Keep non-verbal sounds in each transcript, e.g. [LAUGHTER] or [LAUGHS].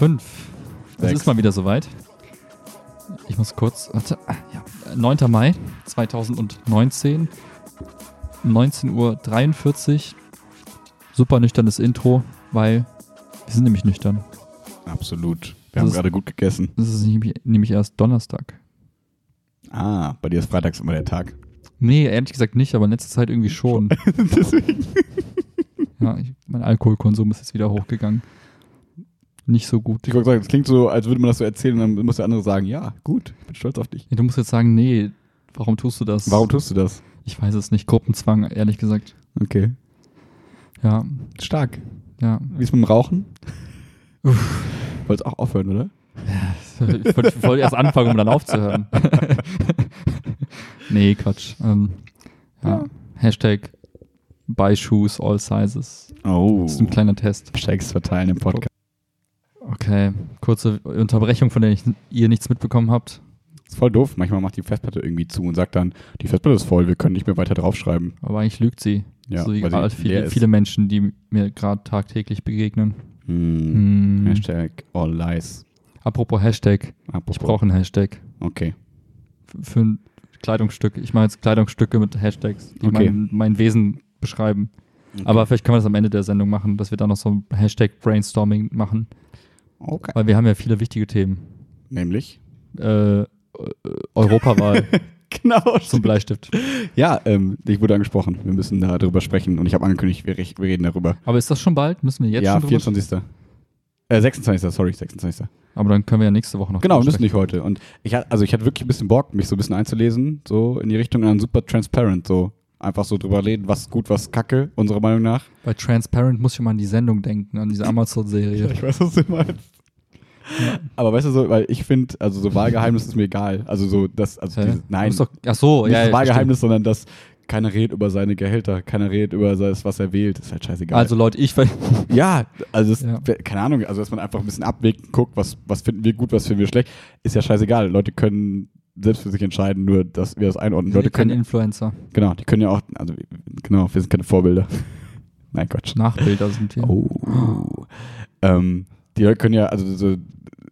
Fünf. Es ist mal wieder soweit. Muss kurz. Warte, ah, ja. 9. Mai 2019. 19.43 Uhr. Super nüchternes Intro, weil wir sind nämlich nüchtern. Absolut. Wir Das haben ist- gerade gut gegessen. Es ist nämlich, nämlich erst Donnerstag. Ah, bei dir ist freitags immer der Tag. Nee, ehrlich gesagt nicht, aber in letzter Zeit irgendwie schon. [LAUGHS] Deswegen. Ja, ich, mein Alkoholkonsum ist jetzt wieder hochgegangen. Nicht so gut. Ich wollte sagen, es klingt so, als würde man das so erzählen und dann muss der andere sagen, ja, gut, ich bin stolz auf dich. Nee, Du musst jetzt sagen, nee, warum tust du das? Warum tust du das? Ich weiß es nicht. Gruppenzwang, ehrlich gesagt. Okay. Ja, Stark. ja. Wie ist mit dem Rauchen? [LAUGHS] Wolltest auch aufhören, oder? Ich wollte ich wollte erst anfangen, um dann aufzuhören. [LAUGHS] nee, Quatsch. Ähm, ja. Ja. Hashtag Buy Shoes All Sizes. Oh. Das ist ein kleiner Test. Checks verteilen im Podcast. Okay, kurze Unterbrechung, von der ich, ihr nichts mitbekommen habt. ist voll doof. Manchmal macht die Festplatte irgendwie zu und sagt dann, die Festplatte ist voll, wir können nicht mehr weiter draufschreiben. Aber eigentlich lügt sie. Ja, so wie gerade viele, viele Menschen, die mir gerade tagtäglich begegnen. Hm. Hm. Hashtag all lies. Apropos Hashtag. Apropos. Ich brauche einen Hashtag Okay. für ein Kleidungsstück. Ich mache jetzt Kleidungsstücke mit Hashtags, die Okay. mein, mein Wesen beschreiben. Aber vielleicht können wir das am Ende der Sendung machen, dass wir da noch so ein Hashtag Brainstorming machen. Okay. Weil wir haben ja viele wichtige Themen. Nämlich? Äh, äh, Europawahl [LAUGHS] Genau. zum Bleistift. Ja, ähm, ich wurde angesprochen. Wir müssen darüber sprechen und ich habe angekündigt, wir, wir reden darüber. Aber ist das schon bald? Müssen wir jetzt ja, schon drüber 24. Äh, 26. Sorry, 26. Aber dann können wir ja nächste Woche noch Genau, müssen nicht heute. Und ich hatte, also ich hatte wirklich ein bisschen Bock, mich so ein bisschen einzulesen, so in die Richtung, und dann super transparent, so einfach so drüber reden, was gut, was kacke, unserer Meinung nach. Bei Transparent muss ich mal an die Sendung denken, an diese [LAUGHS] Amazon-Serie. Ich weiß, was du meinst. Aber weißt du so, weil ich finde, also so Wahlgeheimnis ist mir egal. Also so, das, also Hä? dieses, nein, Ist doch, ach so, nicht ja, das Wahlgeheimnis, sondern dass keiner redet über seine Gehälter, keiner redet über das, was er wählt, ist halt stimmt. scheißegal. Also Leute, ich [LAUGHS] ja, also es, Ja. keine Ahnung, also dass man einfach ein bisschen abwägt und guckt, was, was finden wir gut, was finden wir schlecht, ist ja scheißegal. Leute können selbst für sich entscheiden, nur dass wir das einordnen. wir Leute sind keine können, Influencer. genau, die können ja auch, also genau, wir sind keine Vorbilder. [LAUGHS] Nein, Quatsch. Nachbilder sind wir. Oh. Ähm, die Leute können ja, also so,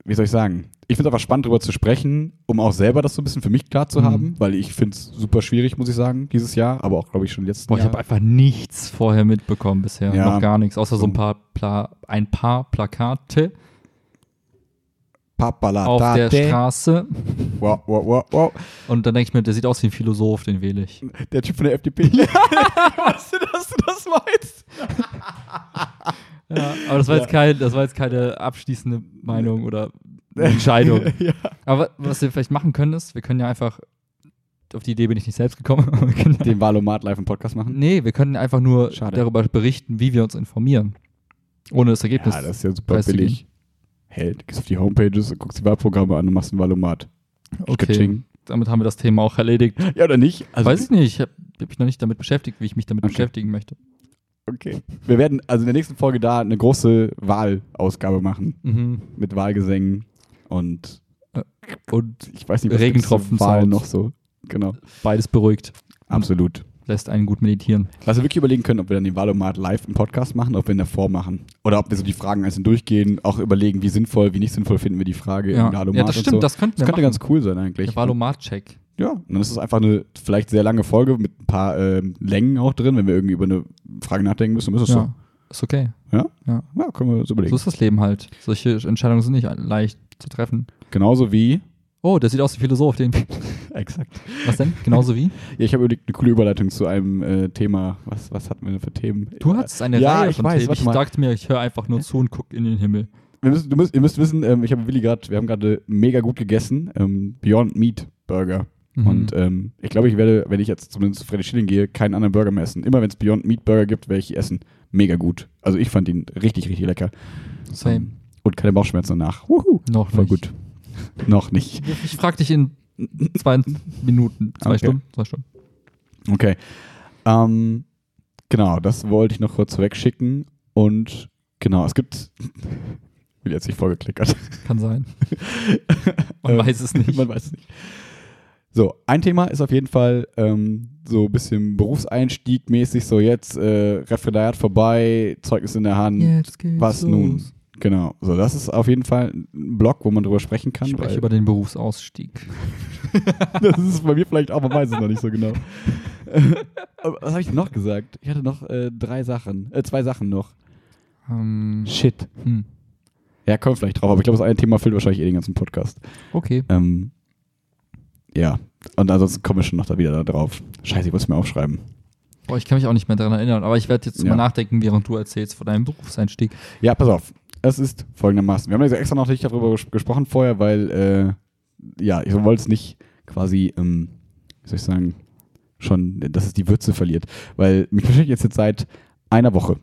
wie soll ich sagen? Ich finde es einfach spannend, darüber zu sprechen, um auch selber das so ein bisschen für mich klar zu Mhm. haben, weil ich finde es super schwierig, muss ich sagen, dieses Jahr, aber auch, glaube ich, schon Boah, ich habe einfach nichts vorher mitbekommen bisher. Ja. Noch gar nichts. Außer so ein paar, Pla ein paar Plakate auf der Straße. Wow, wow, wow, wow. Und dann denke ich mir, der sieht aus wie ein Philosoph, den wähle ich. Der Typ von der FDP. [LAUGHS] [LAUGHS] weißt du, dass du das meinst? [LAUGHS] Ja, aber das war, jetzt kein, das war jetzt keine abschließende Meinung oder Entscheidung. [LAUGHS] ja. Aber was wir vielleicht machen können, ist, wir können ja einfach, auf die Idee bin ich nicht selbst gekommen, [LAUGHS] Den Valomat live im Podcast machen. nee, wir können einfach nur Schade. darüber berichten, wie wir uns informieren. Ohne das Ergebnis. Ja, das ist ja super billig. Hey, du gehst auf die Homepages guckst die Wahlprogramme an und machst ein Valomat. okay. Katsching. Damit haben wir das Thema auch erledigt. Ja, oder nicht? Also, Weiß ich nicht, ich habe hab mich noch nicht damit beschäftigt, wie ich mich damit Okay. beschäftigen möchte. Okay. Wir werden also in der nächsten Folge da eine große Wahlausgabe machen. Mhm. Mit Wahlgesängen und Und ich weiß nicht, was Regentropfen gibt's zur Wahl Sound. noch so. Genau. beides beruhigt. Absolut. Lässt einen gut meditieren. Was wir wirklich überlegen können, ob wir dann den Valomat live im Podcast machen, ob wir ihn davor machen. Oder ob wir so die Fragen einzeln durchgehen, auch überlegen, wie sinnvoll, wie nicht sinnvoll finden wir die Frage Ja, im Valomat ja das stimmt, so. das könnten Das wir könnte machen. ganz cool sein eigentlich. Der Valomat-Check. Ja, und dann ist es einfach eine vielleicht sehr lange Folge mit ein paar ähm, Längen auch drin, wenn wir irgendwie über eine Frage nachdenken müssen, ist es Ja, ist okay. so. Ja? Ja. Ja, können wir uns überlegen. So ist das Leben halt. Solche Entscheidungen sind nicht leicht zu treffen. Genauso wie. Oh, der sieht aus wie Philosoph. Den [LAUGHS] Exakt. [LAUGHS] Was denn? Genauso wie? Ja, ich habe überlegt, eine coole Überleitung zu einem äh, Thema. Was, was hatten wir denn für Themen? Du hattest eine Ja, Reihe ich von weiß, Themen. Ich dachte mir, ich höre einfach nur zu und gucke in den Himmel. Müssen, du müsst, ihr müsst wissen, ähm, ich habe Willi gerade, wir haben gerade mega gut gegessen. Ähm, Beyond Meat Burger. Mhm. Und ähm, ich glaube, ich werde, wenn ich jetzt zumindest zu Freddy Schilling gehe, keinen anderen Burger mehr essen. Immer wenn es Beyond Meat Burger gibt, werde ich essen. Mega gut. Also ich fand ihn richtig, richtig lecker. Same. Ähm, Und keine Bauchschmerzen danach. Wuhu. Noch Voll nicht. gut. [LAUGHS] Noch nicht. Ich frag dich in zwei Minuten, zwei Okay. Stunden, zwei Stunden. Okay. Ähm, genau, das wollte ich noch kurz wegschicken. Und genau, es gibt. [LAUGHS] Will jetzt nicht vorgeklickert. Kann sein. [LAUGHS] Man Ähm, weiß es nicht. Man weiß es nicht. So, ein Thema ist auf jeden Fall ähm, so ein bisschen Berufseinstieg mäßig, so jetzt äh, Referendariat vorbei, Zeugnis in der Hand. Jetzt geht's Was los. nun? Genau, so das ist auf jeden Fall ein Blog, wo man drüber sprechen kann. Ich spreche weil- über den Berufsausstieg. [LAUGHS] das ist bei mir vielleicht auch, man weiß es noch nicht so genau. [LAUGHS] Was habe ich denn noch gesagt? Ich hatte noch äh, drei Sachen, äh, zwei Sachen noch. Ähm, Shit. hm. Ja, kommt vielleicht drauf, aber ich glaube, das eine Thema füllt wahrscheinlich eh den ganzen Podcast. Okay. Ähm, ja, und ansonsten kommen wir schon noch da wieder da drauf. Scheiße, ich muss es mir aufschreiben. Boah, ich kann mich auch nicht mehr daran erinnern, aber ich werde jetzt Ja. mal nachdenken, während du erzählst von deinem Berufseinstieg. Ja, pass auf. Es ist folgendermaßen. Wir haben ja extra noch nicht darüber ges gesprochen vorher, weil, äh, ja, ich wollte es nicht quasi, ähm, wie soll ich sagen, schon, dass es die Würze verliert. Weil mich beschäftigt jetzt, jetzt seit einer Woche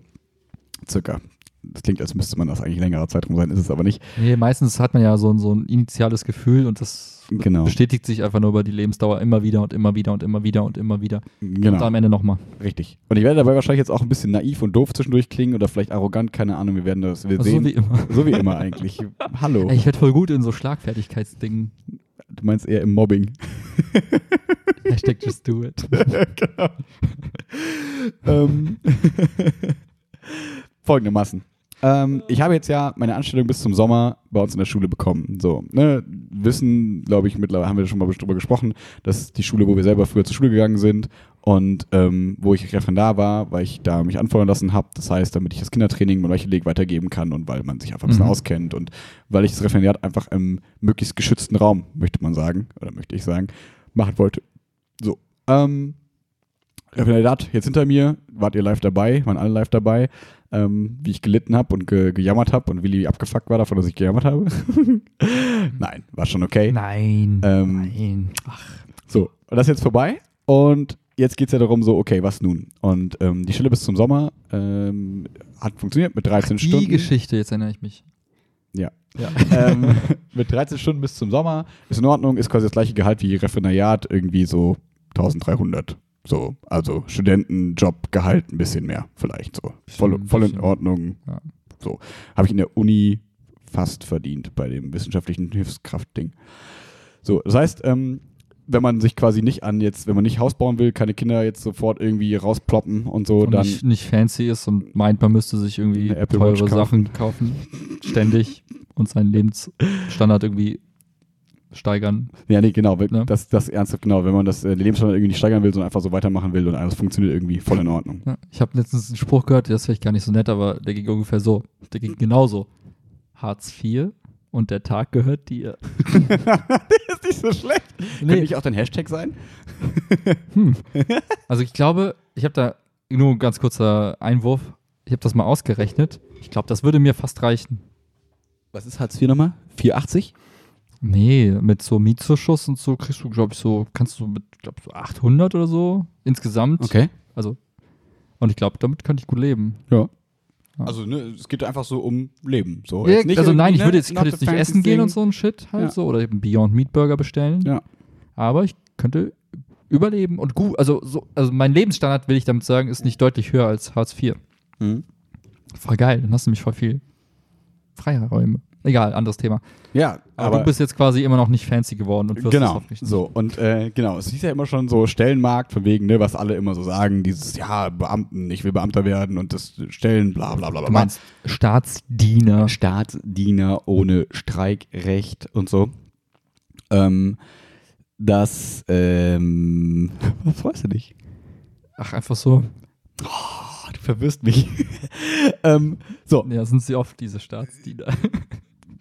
circa. Das klingt, als müsste man das eigentlich längerer Zeitraum sein, ist es aber nicht. Nee, meistens hat man ja so, so ein initiales Gefühl und das Genau. bestätigt sich einfach nur über die Lebensdauer immer wieder und immer wieder und immer wieder und immer wieder. Und Genau, am Ende nochmal. richtig. Und ich werde dabei wahrscheinlich jetzt auch ein bisschen naiv und doof zwischendurch klingen oder vielleicht arrogant, keine Ahnung, wir werden das, wir Also sehen. so wie immer. so wie immer eigentlich. [LAUGHS] Hallo. Ey, ich werde voll gut in so Schlagfertigkeitsdingen. Du meinst eher im Mobbing. [LAUGHS] Hashtag just do it. [LAUGHS] genau. ähm, folgendermaßen. Ähm, ich habe jetzt ja meine Anstellung bis zum Sommer bei uns in der Schule bekommen. So, ne, wissen, glaube ich, mittlerweile haben wir schon mal drüber gesprochen, dass die Schule, wo wir selber früher zur Schule gegangen sind und ähm, wo ich Referendar war, weil ich da mich anfordern lassen habe. Das heißt, damit ich das Kindertraining mit welche Leg weitergeben kann und weil man sich einfach ein bisschen Mhm. auskennt und weil ich das Referendariat einfach im möglichst geschützten Raum, möchte man sagen, oder möchte ich sagen, machen wollte. So. Ähm, Referendariat jetzt hinter mir, wart ihr live dabei, waren alle live dabei, ähm, wie ich gelitten habe und ge gejammert habe und Willi abgefuckt war davon, dass ich gejammert habe. [LAUGHS] Nein, war schon okay. Nein. Ähm, Nein. So, und das ist jetzt vorbei und jetzt geht es ja darum, so, okay, was nun? Und ähm, die Stelle bis zum Sommer ähm, hat funktioniert mit 13 Die Stunden. Geschichte, jetzt erinnere ich mich. Ja. Ja. [LAUGHS] ähm, [LAUGHS] mit 13 Stunden bis zum Sommer ist in Ordnung, ist quasi das gleiche Gehalt wie Referendariat, irgendwie so 1300. So, also Studentenjobgehalt ein bisschen mehr, vielleicht so. Voll, voll in. Ordnung. Ja. So. Habe ich in der Uni fast verdient bei dem wissenschaftlichen Hilfskraftding. So, das heißt, ähm, wenn man sich quasi nicht an jetzt, wenn man nicht Haus bauen will, keine Kinder jetzt sofort irgendwie rausploppen und so, und dann. nicht, nicht fancy ist und meint, man müsste sich irgendwie teure kaufen. Sachen kaufen, ständig und seinen Lebensstandard irgendwie steigern. Ja, nee, genau. Ja. Das, das ernsthaft, genau. Wenn man das äh, Lebensstandard irgendwie nicht steigern will, sondern einfach so weitermachen will und alles funktioniert irgendwie voll in Ordnung. Ja, ich habe letztens einen Spruch gehört, der ist vielleicht gar nicht so nett, aber der ging ungefähr so. Der ging genauso. Hartz IV und der Tag gehört dir. [LAUGHS] ist nicht so schlecht. Könnte Nee, nicht auch dein Hashtag sein? hm. [LAUGHS] Also ich glaube, ich habe da nur ein ganz kurzer Einwurf. Ich habe das mal ausgerechnet. Ich glaube, das würde mir fast reichen. Was ist Hartz IV nochmal? 480? Nee, mit so Mietzuschuss und so kriegst du, glaube ich, so, kannst du mit, glaube so 800 oder so insgesamt. Okay. Also, und ich glaube, damit könnte ich gut leben. Ja. Ja. Also, ne, es geht einfach so um Leben. So. Ja, Jetzt nicht also nein, ich ne, würde jetzt, ich könnte jetzt nicht essen gehen und so ein Shit halt Ja. so oder eben Beyond Meat Burger bestellen. Ja. Aber ich könnte überleben und gut, also so, also mein Lebensstandard will ich damit sagen, ist nicht deutlich höher als Hartz IV. Mhm. Voll geil, dann hast du mich voll viel Freiräume. Egal, anderes Thema. Ja, Aber, aber, du bist jetzt quasi immer noch nicht fancy geworden und wirst es genau, hoffentlich nicht. so und äh, genau, es hieß ja immer schon so Stellenmarkt von wegen, ne, was alle immer so sagen, dieses ja Beamten, ich will Beamter werden und das Stellen, bla bla bla bla. Du meinst Staatsdiener. Staatsdiener ohne Streikrecht und so. Ähm, das, ähm, [LAUGHS] was freust du dich? Ach, einfach so. Oh, du verwirrst mich. [LAUGHS] ähm, so, Ja, sind sie oft diese Staatsdiener. [LAUGHS]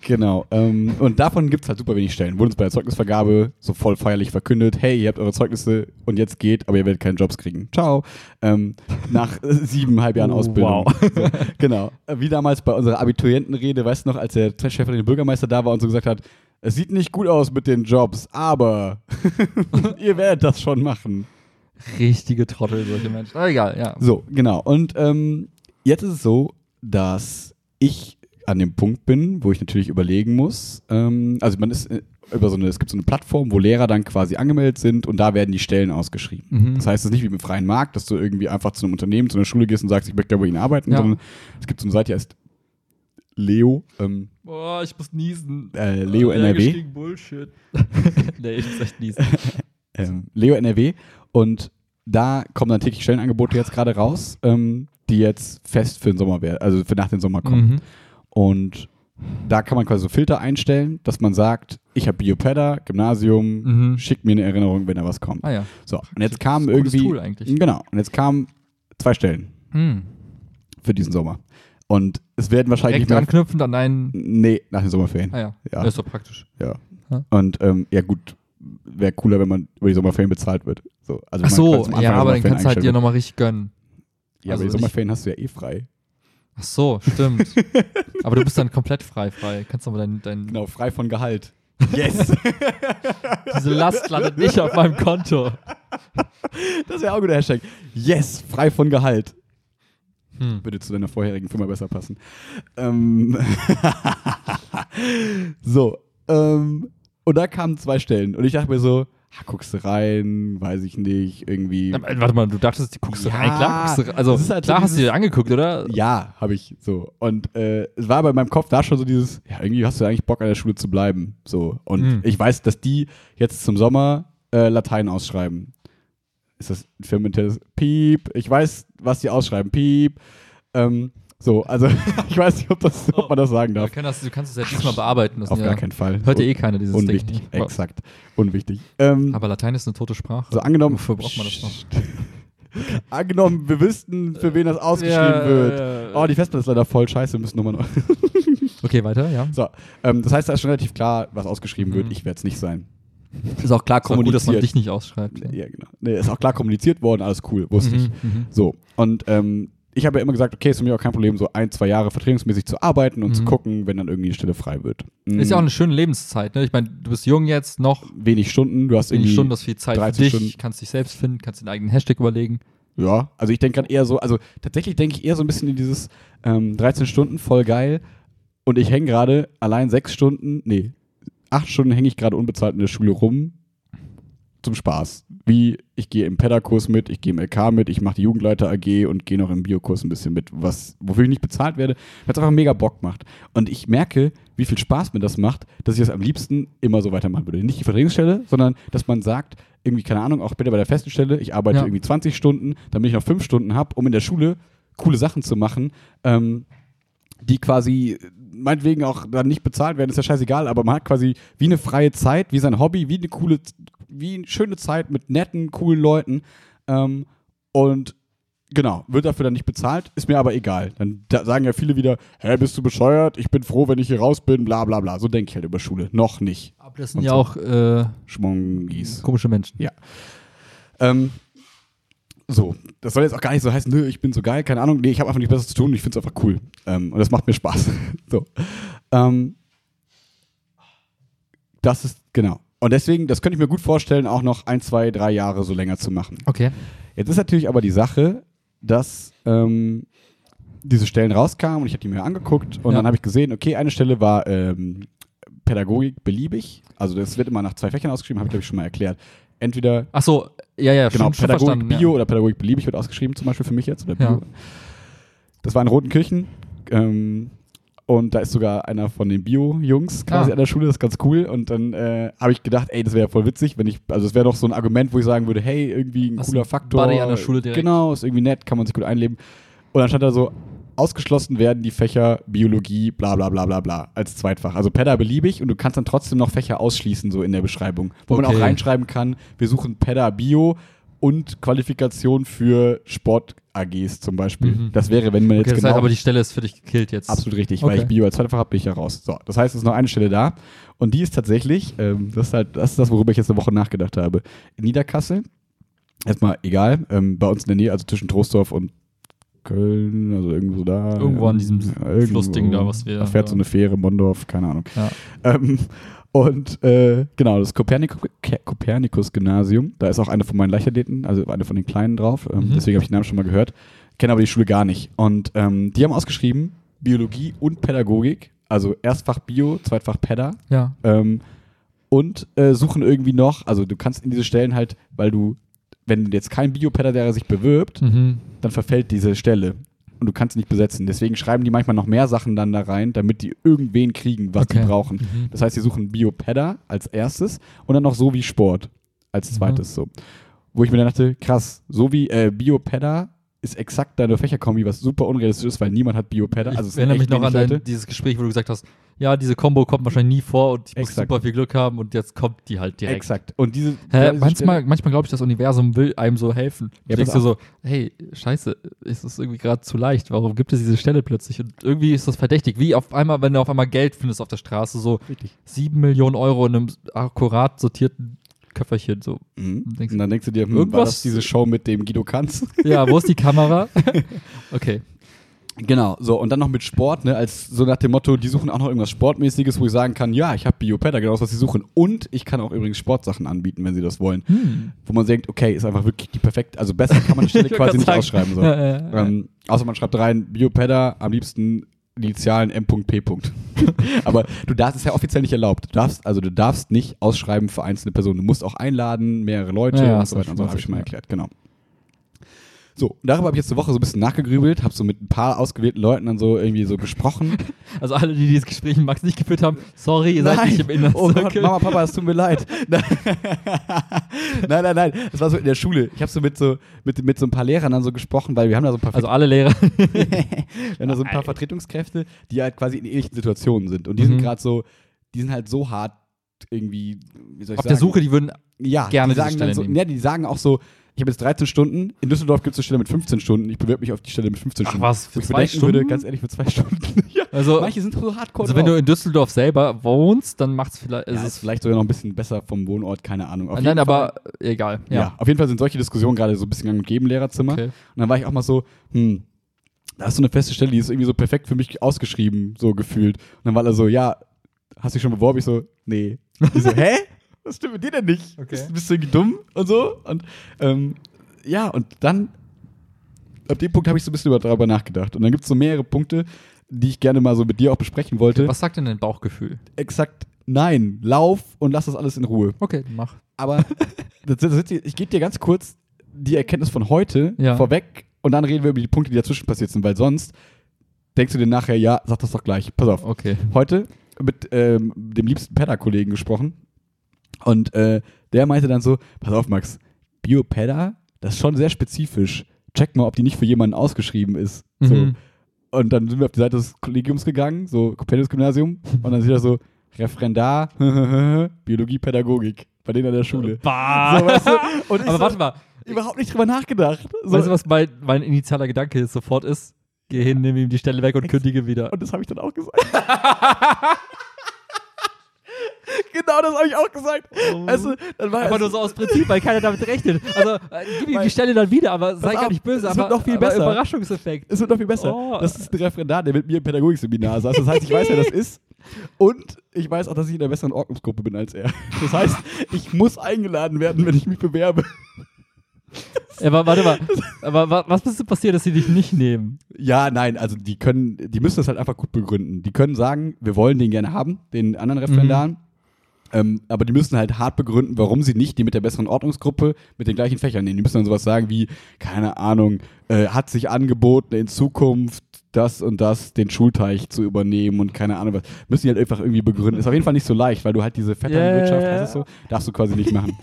genau. Ähm, und davon gibt es halt super wenig Stellen. Wurde uns bei der Zeugnisvergabe so voll feierlich verkündet, hey, ihr habt eure Zeugnisse und jetzt geht, aber ihr werdet keine Jobs kriegen. Ciao. Ähm, nach [LAUGHS] siebeneinhalb Jahren Oh, Ausbildung. wow. So, genau. Wie damals bei unserer Abiturientenrede, weißt du noch, als der stellvertretende Bürgermeister da war und so gesagt hat, es sieht nicht gut aus mit den Jobs, aber [LAUGHS] ihr werdet das schon machen. Richtige Trottel, solche Menschen. Aber egal, ja. So, genau. Und ähm, jetzt ist es so, dass ich an dem Punkt bin, wo ich natürlich überlegen muss. Ähm, also man ist äh, über so eine, es gibt so eine Plattform, wo Lehrer dann quasi angemeldet sind und da werden die Stellen ausgeschrieben. Mhm. Das heißt, es ist nicht wie im freien Markt, dass du irgendwie einfach zu einem Unternehmen, zu einer Schule gehst und sagst, ich möchte gerne bei ihnen arbeiten, Ja. sondern es gibt so eine Seite, die heißt Leo, ähm, Boah, ich muss niesen. äh, Leo NRW. Bullshit. [LAUGHS] nee, ich muss echt niesen. [LAUGHS] ähm, Leo NRW und da kommen dann täglich Stellenangebote jetzt gerade raus, ähm, die jetzt fest für den Sommer werden, also für nach dem Sommer kommen. Mhm. Und da kann man quasi so Filter einstellen, dass man sagt, ich habe Biopeda, Gymnasium, Mhm. schickt mir eine Erinnerung, wenn da was kommt. Ah ja. So, und jetzt kamen irgendwie. Tool eigentlich. Genau, und jetzt kamen zwei Stellen Mhm. für diesen Sommer. Und es werden wahrscheinlich Direkt mehr. anknüpfend an einen. Nee, nach den Sommerferien. Ah ja. Ja. Das ist doch praktisch. Ja. Und ähm, ja, gut, wäre cooler, wenn man über die Sommerferien bezahlt wird. So, also Ach so, ja, aber dann kannst du halt dir nochmal richtig gönnen. Ja, also aber die nicht- Sommerferien hast du ja eh frei. Ach so, stimmt. aber du bist dann komplett frei, frei. Kannst aber dein, dein Genau, frei von Gehalt. Yes! [LAUGHS] diese Last landet nicht auf meinem Konto. das wäre auch ein guter Hashtag. Yes, frei von Gehalt. Hm. Würde zu deiner vorherigen Firma besser passen. Ähm [LAUGHS] so, ähm, und da kamen zwei Stellen. Und ich dachte mir so, guckst du rein, weiß ich nicht, irgendwie. Äh, Warte mal, du dachtest, die guckst du Ja, rein? Klar, guckst du. Also, halt so klar hast du dir angeguckt, oder? Ja, habe ich so. Und äh, es war bei meinem Kopf da schon so dieses, ja, irgendwie hast du eigentlich Bock an der Schule zu bleiben. So. Und Mhm. ich weiß, dass die jetzt zum Sommer äh, Latein ausschreiben. Ist das ein firmeninternes Piep? Ich weiß, was die ausschreiben. Piep. Ähm, so, also [LAUGHS] ich weiß nicht, ob, das, ob man das sagen darf. kannst, du kannst es ja diesmal bearbeiten. Das Auf sind gar ja, keinen Fall. Hört ja eh keiner dieses Unwichtig, Ding. exakt. Unwichtig. Ähm, Aber Latein ist eine tote Sprache. so angenommen. Wofür braucht man das noch? [LAUGHS] angenommen, wir wüssten, für wen das ausgeschrieben Ja, wird. ja, ja. Oh, die Festplatte ist leider voll scheiße, wir müssen nochmal neu. [LAUGHS] Okay, weiter, ja. So, ähm, das heißt, da ist schon relativ klar, was ausgeschrieben Mhm. wird. Ich werde es nicht sein. Ist auch klar kommuniziert. gut, dass man dich nicht ausschreibt. Ja, genau. Nee, ist auch klar kommuniziert worden, alles cool, wusste ich. Mhm, mhm. So, und ähm, ich habe ja immer gesagt, okay, ist für mich auch kein Problem, so ein, zwei Jahre vertretungsmäßig zu arbeiten und zu Mhm. gucken, wenn dann irgendwie eine Stelle frei wird. Ist ja auch Mhm. eine schöne Lebenszeit, ne? Ich meine, du bist jung jetzt, noch wenig Stunden, du hast wenig irgendwie. Stunden, das ist viel Zeit für 13 dich, Stunden. kannst dich selbst finden, kannst den eigenen Hashtag überlegen. Ja, also ich denke gerade eher so, also tatsächlich denke ich eher so ein bisschen in dieses ähm, 13 Stunden, voll geil. Und ich hänge gerade allein sechs Stunden, nee, acht Stunden hänge ich gerade unbezahlt in der Schule rum zum Spaß. Wie, ich gehe im Pedakurs mit, ich gehe im LK mit, ich mache die Jugendleiter AG und gehe noch im Biokurs ein bisschen mit, was, wofür ich nicht bezahlt werde, weil es einfach mega Bock macht. Und ich merke, wie viel Spaß mir das macht, dass ich das am liebsten immer so weitermachen würde. Nicht die Vertretungsstelle, sondern dass man sagt, irgendwie, keine Ahnung, auch bitte bei der festen Stelle, ich arbeite Ja. irgendwie 20 Stunden, damit ich noch fünf Stunden habe, um in der Schule coole Sachen zu machen, ähm, die quasi meinetwegen auch dann nicht bezahlt werden, ist ja scheißegal, aber man hat quasi wie eine freie Zeit, wie sein Hobby, wie eine coole, wie eine schöne Zeit mit netten, coolen Leuten ähm, und genau, wird dafür dann nicht bezahlt, ist mir aber egal. Dann da sagen ja viele wieder, hä, bist du bescheuert? Ich bin froh, wenn ich hier raus bin, bla bla bla. So denke ich halt über Schule. Noch nicht. Aber das sind Und ja so. auch äh, Schmongis. komische Menschen. Ja. Ähm, so, das soll jetzt auch gar nicht so heißen, nö, ich bin so geil, keine Ahnung. Nee, ich habe einfach nichts Besseres zu tun und ich finde es einfach cool. Ähm, und das macht mir Spaß. [LAUGHS] so. Ähm, das ist, genau. Und deswegen, das könnte ich mir gut vorstellen, auch noch ein, zwei, drei Jahre so länger zu machen. Okay. Jetzt ist natürlich aber die Sache, dass ähm, diese Stellen rauskamen und ich habe die mir angeguckt und Ja. dann habe ich gesehen, okay, eine Stelle war ähm, Pädagogik beliebig. Also das wird immer nach zwei Fächern ausgeschrieben, habe ich glaube ich schon mal erklärt. Entweder Ach so, ja, ja, genau, schon, schon Pädagogik verstanden. Bio ja. oder Pädagogik beliebig wird ausgeschrieben, zum Beispiel für mich jetzt. Oder Ja. Bio. Das war in Rotenkirchen. Ähm, und da ist sogar einer von den Bio-Jungs quasi Ah. an der Schule, das ist ganz cool. Und dann äh, habe ich gedacht, ey, das wäre voll witzig, wenn ich, also es wäre doch so ein Argument, wo ich sagen würde, hey, irgendwie ein Hast cooler Faktor. Buddy an der Schule direkt. Genau, ist irgendwie nett, kann man sich gut einleben. Und dann stand da so, ausgeschlossen werden die Fächer Biologie, bla bla bla bla bla, als Zweitfach. Also Pedda beliebig und du kannst dann trotzdem noch Fächer ausschließen, so in der Beschreibung. Wo man Okay. auch reinschreiben kann, wir suchen Pedda Bio und Qualifikation für Sport-AGs zum Beispiel. Mhm. Das wäre, wenn man jetzt Okay, das genau heißt aber, die Stelle ist für dich gekillt jetzt. Absolut richtig, weil Okay. ich Bio als Zweitfach habe, bin ich ja raus. So, das heißt, es ist noch eine Stelle da. Und die ist tatsächlich, ähm, das ist halt, das ist das, worüber ich jetzt eine Woche nachgedacht habe. In Niederkassel, erstmal egal, ähm, bei uns in der Nähe, also zwischen Trostorf und Köln, also irgendwo da. Irgendwo an diesem irgendwo. Flussding da, was wir- Da fährt so eine Fähre, Mondorf, keine Ahnung. Ja. Ähm, und äh, genau, das Kopernikus, Kopernikus-Gymnasium, da ist auch eine von meinen Leichtathleten, also eine von den Kleinen drauf. Ähm, Mhm. Deswegen habe ich den Namen schon mal gehört. Kenne aber die Schule gar nicht. Und ähm, die haben ausgeschrieben, Biologie und Pädagogik. Also Erstfach Bio, Zweitfach Päda. Ja. Ähm, und äh, suchen irgendwie noch, also du kannst in diese Stellen halt, weil du, wenn jetzt kein Biopädagoge sich bewirbt, Mhm. dann verfällt diese Stelle. Und du kannst sie nicht besetzen. Deswegen schreiben die manchmal noch mehr Sachen dann da rein, damit die irgendwen kriegen, was Okay. die brauchen. Mhm. Das heißt, sie suchen Biopäda als erstes und dann noch so wie Sport als Mhm. zweites so. Wo ich mir dann dachte, krass, so wie äh, Biopäda ist exakt deine Fächerkombi, was super unrealistisch ist, weil niemand hat Biopäda. Ich Also sind erinnere mich noch an dein, dieses Gespräch, wo du gesagt hast, ja, diese Combo kommt wahrscheinlich nie vor und ich muss Exakt. super viel Glück haben und jetzt kommt die halt direkt. Exakt. Und diese, Hä, diese manchmal manchmal glaube ich, das Universum will einem so helfen. Ja, du denkst dir so, hey, scheiße, ist das irgendwie gerade zu leicht? Warum gibt es diese Stelle plötzlich? Und irgendwie ist das verdächtig. Wie auf einmal, wenn du auf einmal Geld findest auf der Straße, so sieben Millionen Euro in einem akkurat sortierten Köfferchen. So, Mhm. Denkst Und dann denkst du dir, hm, war Irgendwas- das diese Show mit dem Guido Kanz? [LAUGHS] ja, wo ist die Kamera? [LAUGHS] okay. Genau, so und dann noch mit Sport, ne, als so nach dem Motto, die suchen auch noch irgendwas Sportmäßiges, wo ich sagen kann, ja, ich habe Biopäda, genau das, was sie suchen. Und ich kann auch übrigens Sportsachen anbieten, wenn sie das wollen. Hm. Wo man denkt, okay, ist einfach wirklich die perfekte, also besser kann man die [LAUGHS] Stelle quasi nicht sagen. ausschreiben. So. Ja, ja, ja. Ähm, außer man schreibt rein, Biopäda, am liebsten Initialen M.P. [LAUGHS] Aber du darfst, es ist ja offiziell nicht erlaubt. Du darfst, also du darfst nicht ausschreiben für einzelne Personen. Du musst auch einladen, mehrere Leute Ja, und so weiter und schon so, habe ich schon mal erklärt, genau. So, darüber habe ich jetzt eine Woche so ein bisschen nachgegrübelt, habe so mit ein paar ausgewählten Leuten dann so irgendwie so besprochen. [LAUGHS] Also alle, die dieses Gespräch mit Max nicht geführt haben, sorry, ihr seid nicht im Inner oh Gott. Mama, Papa, es tut mir leid. [LAUGHS] nein, nein, nein, das war so in der Schule. Ich habe so mit so mit, mit so ein paar Lehrern dann so gesprochen, weil wir haben da so ein paar Also alle Lehrer. [LAUGHS] wir haben da so ein paar Vertretungskräfte, die halt quasi in ähnlichen Situationen sind. Und die sind Mhm. gerade so, die sind halt so hart irgendwie, wie soll ich Auf sagen? der Suche, die würden ja, gerne die sagen so, ja, die sagen auch so, ich habe jetzt 13 Stunden, in Düsseldorf gibt es eine Stelle mit 15 Stunden, ich bewerbe mich auf die Stelle mit 15 Ach Stunden. was, für Wo ich zwei denken Stunden? würde, ganz ehrlich, für zwei [LAUGHS] Stunden. ja. Also, Manche sind so hardcore also wenn du in Düsseldorf selber wohnst, dann macht es vielleicht. ja, es ist ist vielleicht sogar noch ein bisschen besser vom Wohnort, keine Ahnung. Auf nein, jeden aber Fall, egal. ja. Ja. auf jeden Fall sind solche Diskussionen gerade so ein bisschen gang und gäbe im Lehrerzimmer. Okay. Und dann war ich auch mal so, hm, da ist so eine feste Stelle, die ist irgendwie so perfekt für mich ausgeschrieben, so gefühlt. Und dann war er so, ja, hast du dich schon beworben? Ich so, nee. Ich so, [LAUGHS] hä? Was stimmt mit dir denn nicht? Okay. Bist, bist du irgendwie dumm und so? Und ähm, ja, und dann, ab dem Punkt habe ich so ein bisschen über- darüber nachgedacht. Und dann gibt es so mehrere Punkte, die ich gerne mal so mit dir auch besprechen wollte. Was sagt denn dein Bauchgefühl? Exakt, nein, lauf und lass das alles in Ruhe. Okay, mach. Aber [LAUGHS] das, das, ich gebe dir ganz kurz die Erkenntnis von heute Ja. vorweg und dann reden wir über die Punkte, die dazwischen passiert sind, weil sonst denkst du dir nachher, ja, sag das doch gleich. Pass auf. Okay. Heute mit ähm, dem liebsten Pedda-Kollegen gesprochen und äh, der meinte dann so, pass auf Max, Bio-Pedda, das ist schon sehr spezifisch. Check mal, ob die nicht für jemanden ausgeschrieben ist. So. Mhm. Und dann sind wir auf die Seite des Kollegiums gegangen, so Compendius-Gymnasium, und dann sieht er so, Referendar, [LAUGHS] Biologie, Pädagogik, bei denen an der Schule. Bah. So, weißt du? Aber so, warte mal. überhaupt nicht drüber nachgedacht. So, Weißt du, was mein, mein initialer Gedanke jetzt sofort ist? Geh hin, nimm ihm die Stelle weg und kündige wieder. Und das habe ich dann auch gesagt. [LAUGHS] genau das habe ich auch gesagt. Weißt du, dann war Einfach es- nur so aus Prinzip, weil keiner damit rechnet. Also, äh, gib ihm die Stelle dann wieder, aber sei gar nicht böse, es aber, wird noch viel aber besser. Überraschungseffekt. Es wird noch viel besser. Oh. Das ist ein Referendar, der mit mir im Pädagogikseminar saß. Das heißt, ich weiß, wer das ist. Und ich weiß auch, dass ich in einer besseren Ordnungsgruppe bin als er. Das heißt, ich muss eingeladen werden, wenn ich mich bewerbe. Ja, aber warte mal, aber wa- was müsste passieren, dass sie dich nicht nehmen? Ja, nein, also die können, die müssen das halt einfach gut begründen. Die können sagen, wir wollen den gerne haben, den anderen Referendaren. Ähm, aber die müssen halt hart begründen, warum sie nicht die mit der besseren Ordnungsgruppe mit den gleichen Fächern nehmen. Die müssen dann sowas sagen wie, keine Ahnung, äh, hat sich angeboten, in Zukunft das und das, den Schulteich zu übernehmen und keine Ahnung was. Müssen die halt einfach irgendwie begründen. Ist auf jeden Fall nicht so leicht, weil du halt diese Vetternwirtschaft ja. hast, so, darfst du quasi nicht machen.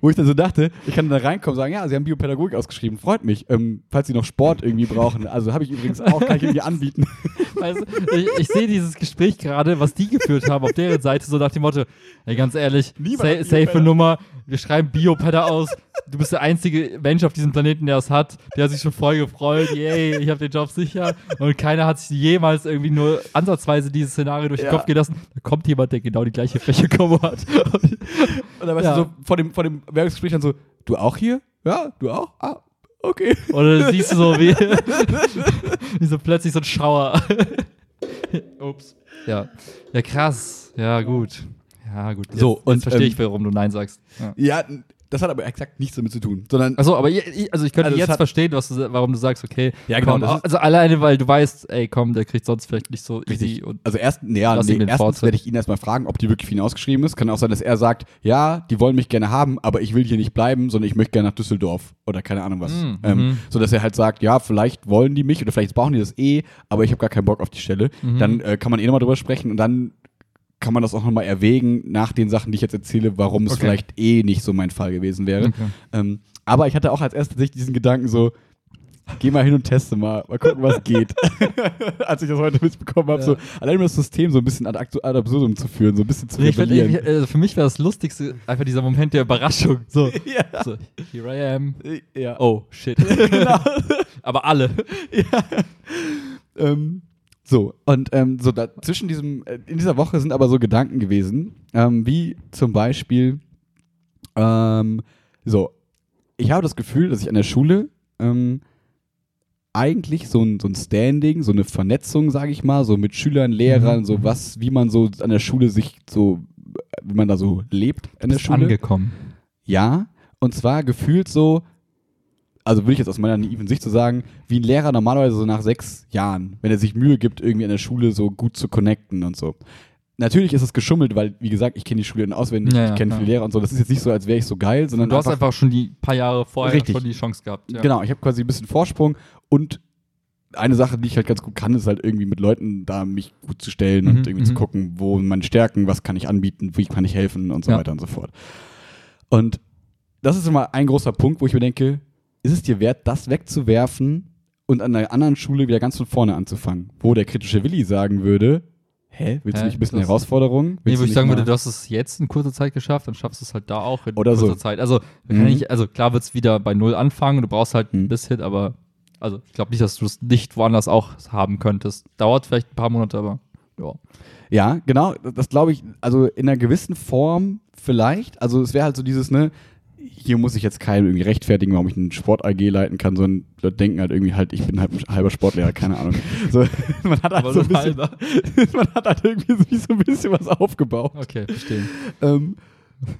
Wo ich dann so dachte, ich kann da reinkommen und sagen, ja, sie haben Biopädagogik ausgeschrieben, freut mich. Ähm, falls sie noch Sport irgendwie brauchen, also habe ich übrigens auch, kann ich irgendwie anbieten. [LAUGHS] Weißt du, ich, ich sehe dieses Gespräch gerade, was die geführt haben auf deren Seite, so nach dem Motto, ey, ganz ehrlich, sa safe. Nummer, wir schreiben Biopadder aus, du bist der einzige Mensch auf diesem Planeten, der es hat, der hat sich schon voll gefreut, yay, ich habe den Job sicher und keiner hat sich jemals irgendwie nur ansatzweise dieses Szenario durch den Ja. Kopf gehen lassen, da kommt jemand, der genau die gleiche Fläche-Kombo hat. Und, dann weißt Ja. du so vor dem, vor dem Werbungsgespräch dann so, du auch hier? Ja, du auch? Ah, okay. oder siehst du so, wie, [LAUGHS] wie so plötzlich so ein Schauer. Ups. Ja. Ja, krass. Ja, gut. Ja, gut. Jetzt, So, und, jetzt verstehe ähm, ich, warum du Nein sagst. Ja. Ja, das hat aber exakt nichts damit zu tun, sondern Achso, aber ich, also ich könnte Also jetzt verstehen, was du, warum du sagst, okay. Ja, genau, Komm, also alleine, weil du weißt, ey, komm, der kriegt sonst vielleicht nicht so Richtig. und Also erst, nee, ja, nee, erstens werde ich ihn erstmal fragen, ob die wirklich für ihn ausgeschrieben ist. Kann auch sein, dass er sagt, ja, die wollen mich gerne haben, aber ich will hier nicht bleiben, sondern ich möchte gerne nach Düsseldorf oder keine Ahnung was. Mhm. Ähm, Mhm. so dass er halt sagt, ja, vielleicht wollen die mich oder vielleicht brauchen die das eh, aber ich habe gar keinen Bock auf die Stelle. Mhm. Dann äh, kann man eh nochmal drüber sprechen und dann kann man das auch nochmal erwägen nach den Sachen, die ich jetzt erzähle, warum es Okay. vielleicht eh nicht so mein Fall gewesen wäre. Okay. Ähm, aber ich hatte auch als erstes diesen Gedanken so, geh mal hin und teste mal, mal gucken, was geht. [LAUGHS] [LAUGHS] als ich das heute mitbekommen habe, Ja. so allein um das System so ein bisschen ad, ad absurdum zu führen, so ein bisschen zu Ich find, rebellieren. ich, also für mich war das Lustigste einfach dieser Moment der Überraschung. So, [LAUGHS] ja. so here I am. ja. Oh, shit. genau. aber alle. ähm, so, und ähm, so da, zwischen diesem, äh, in dieser Woche sind aber so Gedanken gewesen, ähm, wie zum Beispiel, ähm, so, ich habe das Gefühl, dass ich an der Schule ähm, eigentlich so ein, so ein Standing, so eine Vernetzung, sage ich mal, so mit Schülern, Lehrern, Mhm. so was, wie man so an der Schule sich so, wie man da so lebt in der Schule. angekommen. Ja, und zwar gefühlt so, also würde ich jetzt aus meiner naiven Sicht so sagen, wie ein Lehrer normalerweise so nach sechs Jahren, wenn er sich Mühe gibt, irgendwie an der Schule so gut zu connecten und so. Natürlich ist es geschummelt, weil, wie gesagt, ich kenne die Schule in auswendig, Ja, ja, ich kenne klar. viele Lehrer und so. Das ist jetzt nicht so, als wäre ich so geil, sondern Du hast einfach schon die paar Jahre vorher Richtig. schon die Chance gehabt. Ja. Genau, ich habe quasi ein bisschen Vorsprung und eine Sache, die ich halt ganz gut kann, ist halt irgendwie mit Leuten da mich gut zu stellen Mhm, und irgendwie zu mhm. gucken, wo meine Stärken, was kann ich anbieten, wie kann ich helfen und so Ja. weiter und so fort. Und das ist immer ein großer Punkt, wo ich mir denke, ist es dir wert, das wegzuwerfen und an einer anderen Schule wieder ganz von vorne anzufangen? Wo der kritische Willi sagen würde, hä, willst du nicht ein bisschen Herausforderung? Nee, wo ich sagen würde, du hast es jetzt in kurzer Zeit geschafft, dann schaffst du es halt da auch in Oder so. kurzer Zeit. Also, Mhm. ich, also klar wird es wieder bei Null anfangen, du brauchst halt Mhm. ein bisschen, aber also ich glaube nicht, dass du es nicht woanders auch haben könntest. Dauert vielleicht ein paar Monate, aber ja. Ja, genau, das glaube ich, also in einer gewissen Form vielleicht. Also es wäre halt so dieses, ne, hier muss ich jetzt keinem irgendwie rechtfertigen, warum ich einen Sport-AG leiten kann, sondern Leute denken halt irgendwie halt, ich bin halt halber Sportlehrer, keine Ahnung. So, [LAUGHS] man hat halt Aber so ein bisschen, [LAUGHS] man hat halt irgendwie so, so ein bisschen was aufgebaut. Okay, verstehe. Ähm,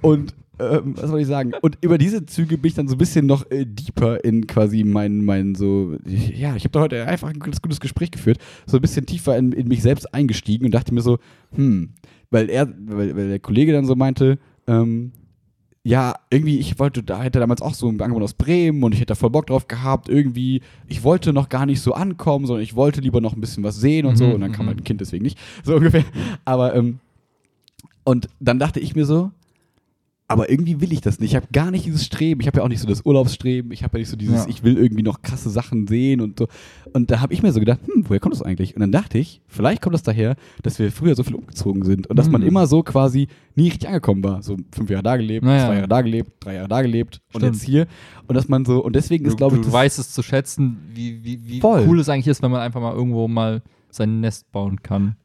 und ähm, was soll ich sagen? Und über diese Züge bin ich dann so ein bisschen noch äh, deeper in quasi mein, mein so, ja, ich habe da heute einfach ein ganz gutes Gespräch geführt, so ein bisschen tiefer in, in mich selbst eingestiegen und dachte mir so, hm, weil er, weil, weil der Kollege dann so meinte, ähm, ja, irgendwie, ich wollte, da hätte damals auch so ein Angebot aus Bremen und ich hätte da voll Bock drauf gehabt, irgendwie, ich wollte noch gar nicht so ankommen, sondern ich wollte lieber noch ein bisschen was sehen und so Mhm, und dann kam mhm. halt ein Kind deswegen nicht, so ungefähr. Aber, ähm, und dann dachte ich mir so, aber irgendwie will ich das nicht. Ich habe gar nicht dieses Streben. Ich habe ja auch nicht so das Urlaubsstreben. Ich habe ja nicht so dieses, Ja. ich will irgendwie noch krasse Sachen sehen und so. Und da habe ich mir so gedacht, hm, woher kommt das eigentlich? Und dann dachte ich, vielleicht kommt das daher, dass wir früher so viel umgezogen sind und dass man Hm. immer so quasi nie richtig angekommen war. So fünf Jahre da gelebt, Naja. zwei Jahre da gelebt, drei Jahre da gelebt und Stimmt. jetzt hier. Und dass man so, und deswegen Du, ist, glaube ich, du weißt es zu schätzen, wie, wie, wie Voll. cool es eigentlich ist, wenn man einfach mal irgendwo mal sein Nest bauen kann.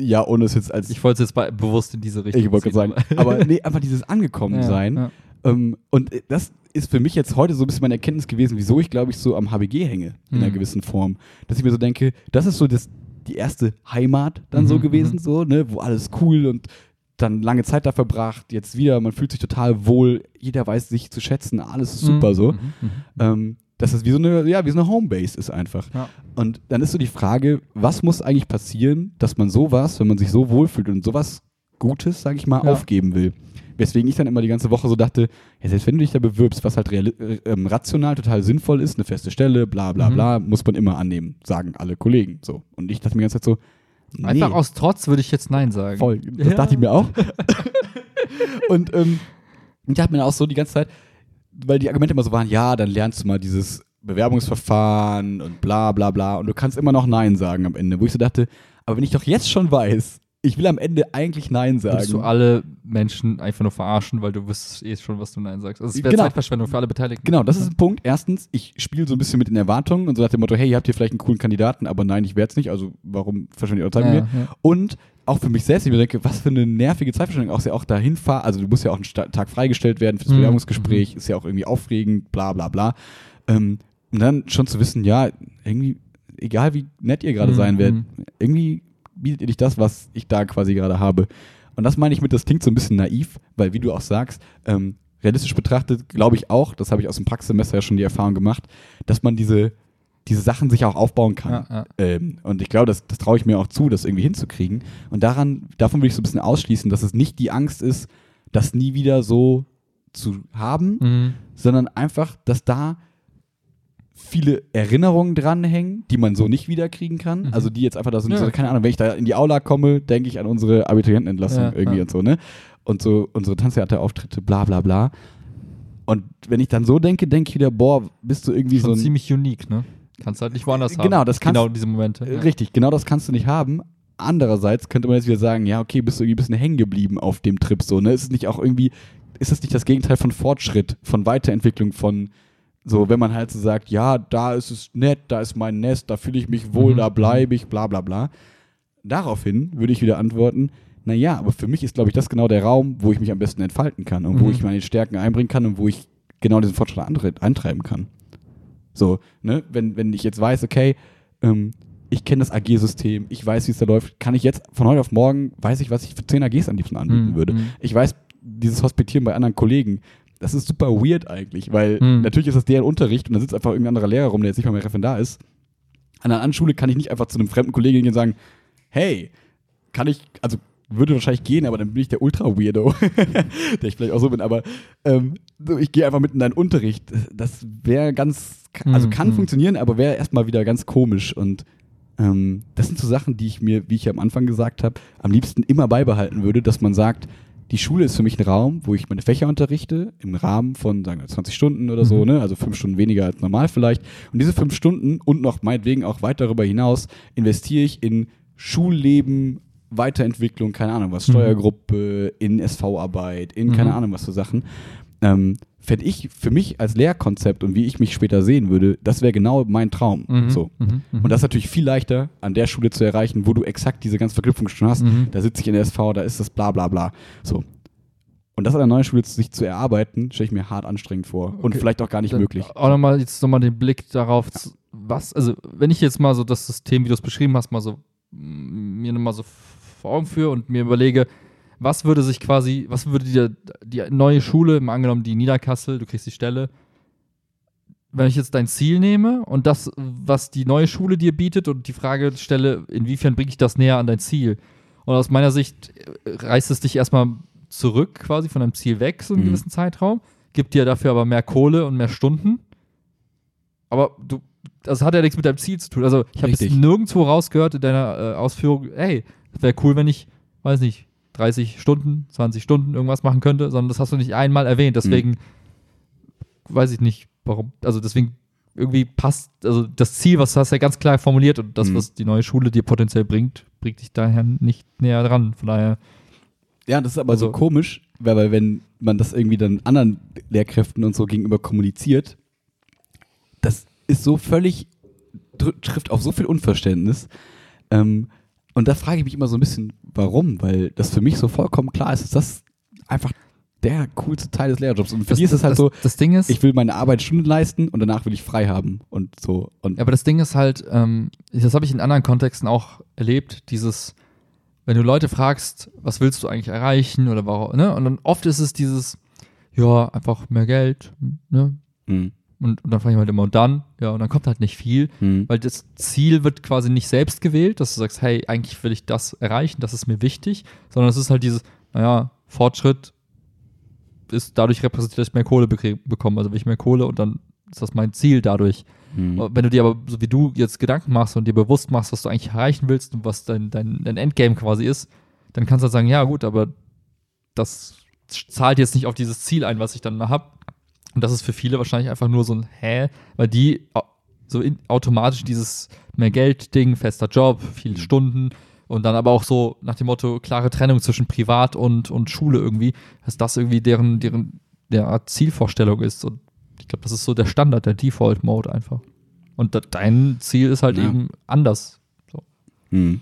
Ja, ohne es jetzt als, Ich wollte es jetzt bewusst in diese Richtung ich wollte gerade sagen, aber [LAUGHS] nee, einfach dieses Angekommensein. Ja, ja. Ähm, und das ist für mich jetzt heute so ein bisschen meine Erkenntnis gewesen, wieso ich, glaube ich, so am HBG hänge, in einer Mhm. gewissen Form. Dass ich mir so denke, das ist so das, die erste Heimat dann so Mhm, gewesen, mhm. so, ne, wo alles cool und dann lange Zeit da verbracht, jetzt wieder, man fühlt sich total wohl, jeder weiß sich zu schätzen, alles ist super Mhm, so. mhm, mhm. Ähm, dass es wie so eine, ja, wie so eine Homebase ist einfach. Ja. Und dann ist so die Frage, was muss eigentlich passieren, dass man sowas, wenn man sich so wohlfühlt und sowas Gutes, sage ich mal, Ja. aufgeben will. Weswegen ich dann immer die ganze Woche so dachte, ja, selbst wenn du dich da bewirbst, was halt reali- äh, ähm, rational total sinnvoll ist, eine feste Stelle, bla bla Mhm. bla, muss man immer annehmen, sagen alle Kollegen. So. Und ich dachte mir die ganze Zeit so, nee, Einfach aus Trotz würde ich jetzt Nein sagen. voll. Das Ja. dachte ich mir auch. [LAUGHS] und ähm, ich dachte mir auch so die ganze Zeit, weil die Argumente immer so waren, ja, dann lernst du mal dieses Bewerbungsverfahren und bla bla bla und du kannst immer noch Nein sagen am Ende, wo ich so dachte, aber wenn ich doch jetzt schon weiß, ich will am Ende eigentlich Nein Würdest du sagen. alle Menschen einfach nur verarschen, weil du wüsstest eh schon, was du Nein sagst. Also es wäre Genau. Zeitverschwendung für alle Beteiligten. Genau, das ist ein Punkt. Erstens, ich spiele so ein bisschen mit den Erwartungen und so nach dem Motto, hey, ihr habt hier vielleicht einen coolen Kandidaten, aber nein, ich werde es nicht, also warum verschwendet ihr eure Zeit ja, mit mir? ja. Und auch für mich selbst, ich mir denke, was für eine nervige Zeitverschwendung, auch ja auch dahin fahren, also du musst ja auch einen Sta- Tag freigestellt werden fürs Mhm. Bewerbungsgespräch, ist ja auch irgendwie aufregend, bla bla bla. Ähm, und dann schon zu wissen, ja, irgendwie, egal wie nett ihr gerade Mhm, sein werdet, mhm. irgendwie bietet ihr nicht das, was ich da quasi gerade habe. Und das meine ich mit, das klingt so ein bisschen naiv, weil wie du auch sagst, ähm, realistisch betrachtet, glaube ich auch, das habe ich aus dem Praxissemester ja schon die Erfahrung gemacht, dass man diese, diese Sachen sich auch aufbauen kann. Ja, ja. Ähm, und ich glaube, das, das traue ich mir auch zu, das irgendwie hinzukriegen. Und daran, davon würde ich so ein bisschen ausschließen, dass es nicht die Angst ist, das nie wieder so zu haben, Mhm. sondern einfach, dass da viele Erinnerungen dranhängen, die man so nicht wiederkriegen kann. Mhm. Also die jetzt einfach da sind, Ja. so, keine Ahnung, wenn ich da in die Aula komme, denke ich an unsere Abiturientenentlassung Ja, irgendwie ja. und so, ne? Und so unsere Tanztheaterauftritte, bla bla bla. Und wenn ich dann so denke, denke ich wieder, boah, bist du irgendwie Schon so ein ziemlich unique, ne? Kannst halt nicht woanders haben. Genau, das kannst- Genau diese Momente. Äh, Richtig, genau das kannst du nicht haben. Andererseits könnte man jetzt wieder sagen, ja, okay, bist du irgendwie ein bisschen hängen geblieben auf dem Trip so, ne? Ist es nicht auch irgendwie, ist das nicht das Gegenteil von Fortschritt, von Weiterentwicklung, von so, wenn man halt so sagt, ja, da ist es nett, da ist mein Nest, da fühle ich mich wohl, Mhm. da bleibe ich, bla bla bla. Daraufhin würde ich wieder antworten, naja, aber für mich ist, glaube ich, das genau der Raum, wo ich mich am besten entfalten kann und wo Mhm. ich meine Stärken einbringen kann und wo ich genau diesen Fortschritt eintreiben kann. So, ne, wenn, wenn ich jetzt weiß, okay, ähm, ich kenne das AG-System, ich weiß, wie es da läuft, kann ich jetzt von heute auf morgen, weiß ich, was ich für 10 AGs am liebsten anbieten Mhm. würde. Mhm. Ich weiß, dieses Hospitieren bei anderen Kollegen, das ist super weird eigentlich, weil Mhm. natürlich ist das deren Unterricht und da sitzt einfach irgendein anderer Lehrer rum, der jetzt nicht mal mehr Referendar ist. An einer anderen Schule kann ich nicht einfach zu einem fremden Kollegen gehen und sagen, hey, kann ich, also würde wahrscheinlich gehen, aber dann bin ich der Ultra-Weirdo, [LAUGHS] der ich vielleicht auch so bin, aber ähm, ich gehe einfach mit in deinen Unterricht. Das wäre ganz, also kann mhm. funktionieren, aber wäre erstmal wieder ganz komisch und ähm, das sind so Sachen, die ich mir, wie ich am Anfang gesagt habe, am liebsten immer beibehalten würde, dass man sagt, die Schule ist für mich ein Raum, wo ich meine Fächer unterrichte, im Rahmen von, sagen wir, 20 Stunden oder so, Mhm. ne? also fünf Stunden weniger als normal vielleicht. Und diese fünf Stunden und noch meinetwegen auch weit darüber hinaus investiere ich in Schulleben, Weiterentwicklung, keine Ahnung was, Mhm. Steuergruppe, in SV-Arbeit, in keine Mhm. Ahnung was für Sachen. Ähm, Fände ich für mich als Lehrkonzept und wie ich mich später sehen würde, das wäre genau mein Traum. Mhm. So. Mhm. Mhm. Und das ist natürlich viel leichter, an der Schule zu erreichen, wo du exakt diese ganze Verknüpfung schon hast. Mhm. Da sitze ich in der SV, da ist das bla bla bla. So. Und das an der neuen Schule sich zu erarbeiten, stelle ich mir hart anstrengend vor. Und Okay. vielleicht auch gar nicht Dann möglich. Auch nochmal jetzt nochmal den Blick darauf, zu- was, also wenn ich jetzt mal so das System, wie du es beschrieben hast, mal so mir nochmal so vor Augen führe und mir überlege, was würde sich quasi, was würde die, die neue Schule, mal angenommen die Niederkassel, du kriegst die Stelle, wenn ich jetzt dein Ziel nehme und das, was die neue Schule dir bietet und die Frage stelle, inwiefern bringe ich das näher an dein Ziel? Und aus meiner Sicht äh, reißt es dich erstmal zurück, quasi von deinem Ziel weg, so einen Mhm. gewissen Zeitraum, gibt dir dafür aber mehr Kohle und mehr Stunden. Aber du, das hat ja nichts mit deinem Ziel zu tun. Also ich habe nirgendwo rausgehört in deiner äh, Ausführung, ey, wäre cool, wenn ich, weiß nicht, 30 Stunden, 20 Stunden irgendwas machen könnte, sondern das hast du nicht einmal erwähnt. Deswegen weiß ich nicht, warum. Also deswegen irgendwie passt, also das Ziel, was du hast ja ganz klar formuliert und das, Mhm. was die neue Schule dir potenziell bringt, bringt dich daher nicht näher dran. Von daher, Ja, das ist aber so Also- komisch, weil, wenn man das irgendwie dann anderen Lehrkräften und so gegenüber kommuniziert, das ist so völlig, trifft auf so viel Unverständnis. Ähm, und da frage ich mich immer so ein bisschen, warum? Weil das für mich so vollkommen klar ist, dass das einfach der coolste Teil des Lehrjobs. Und für die ist es halt das, so, das Ding ist, ich will meine Arbeit Stunden leisten und danach will ich frei haben und so. Und Ja, aber das Ding ist halt, ähm, das habe ich in anderen Kontexten auch erlebt, dieses, wenn du Leute fragst, was willst du eigentlich erreichen oder warum, ne? Und dann oft ist es dieses, ja, einfach mehr Geld, ne? Hm, Und, und dann frage ich halt immer, und dann? Ja, und dann kommt halt nicht viel, hm, weil das Ziel wird quasi nicht selbst gewählt, dass du sagst, hey, eigentlich will ich das erreichen, das ist mir wichtig, sondern es ist halt dieses, naja, Fortschritt ist dadurch repräsentiert, dass ich mehr Kohle bekomme. Also will ich mehr Kohle und dann ist das mein Ziel dadurch. hm. Wenn du dir aber, so wie du jetzt Gedanken machst und dir bewusst machst, was du eigentlich erreichen willst und was dein, dein, dein Endgame quasi ist, dann kannst du halt sagen, ja gut, aber das zahlt jetzt nicht auf dieses Ziel ein, was ich dann habe. Und das ist für viele wahrscheinlich einfach nur so ein Hä, weil die so in, automatisch dieses mehr Geld-Ding, fester Job, viele Stunden und dann aber auch so nach dem Motto klare Trennung zwischen Privat und, und Schule irgendwie, dass das irgendwie deren, deren ja, Zielvorstellung ist. Und ich glaube, das ist so der Standard, der Default-Mode einfach. Und da, dein Ziel ist halt Ja. eben anders. Hm.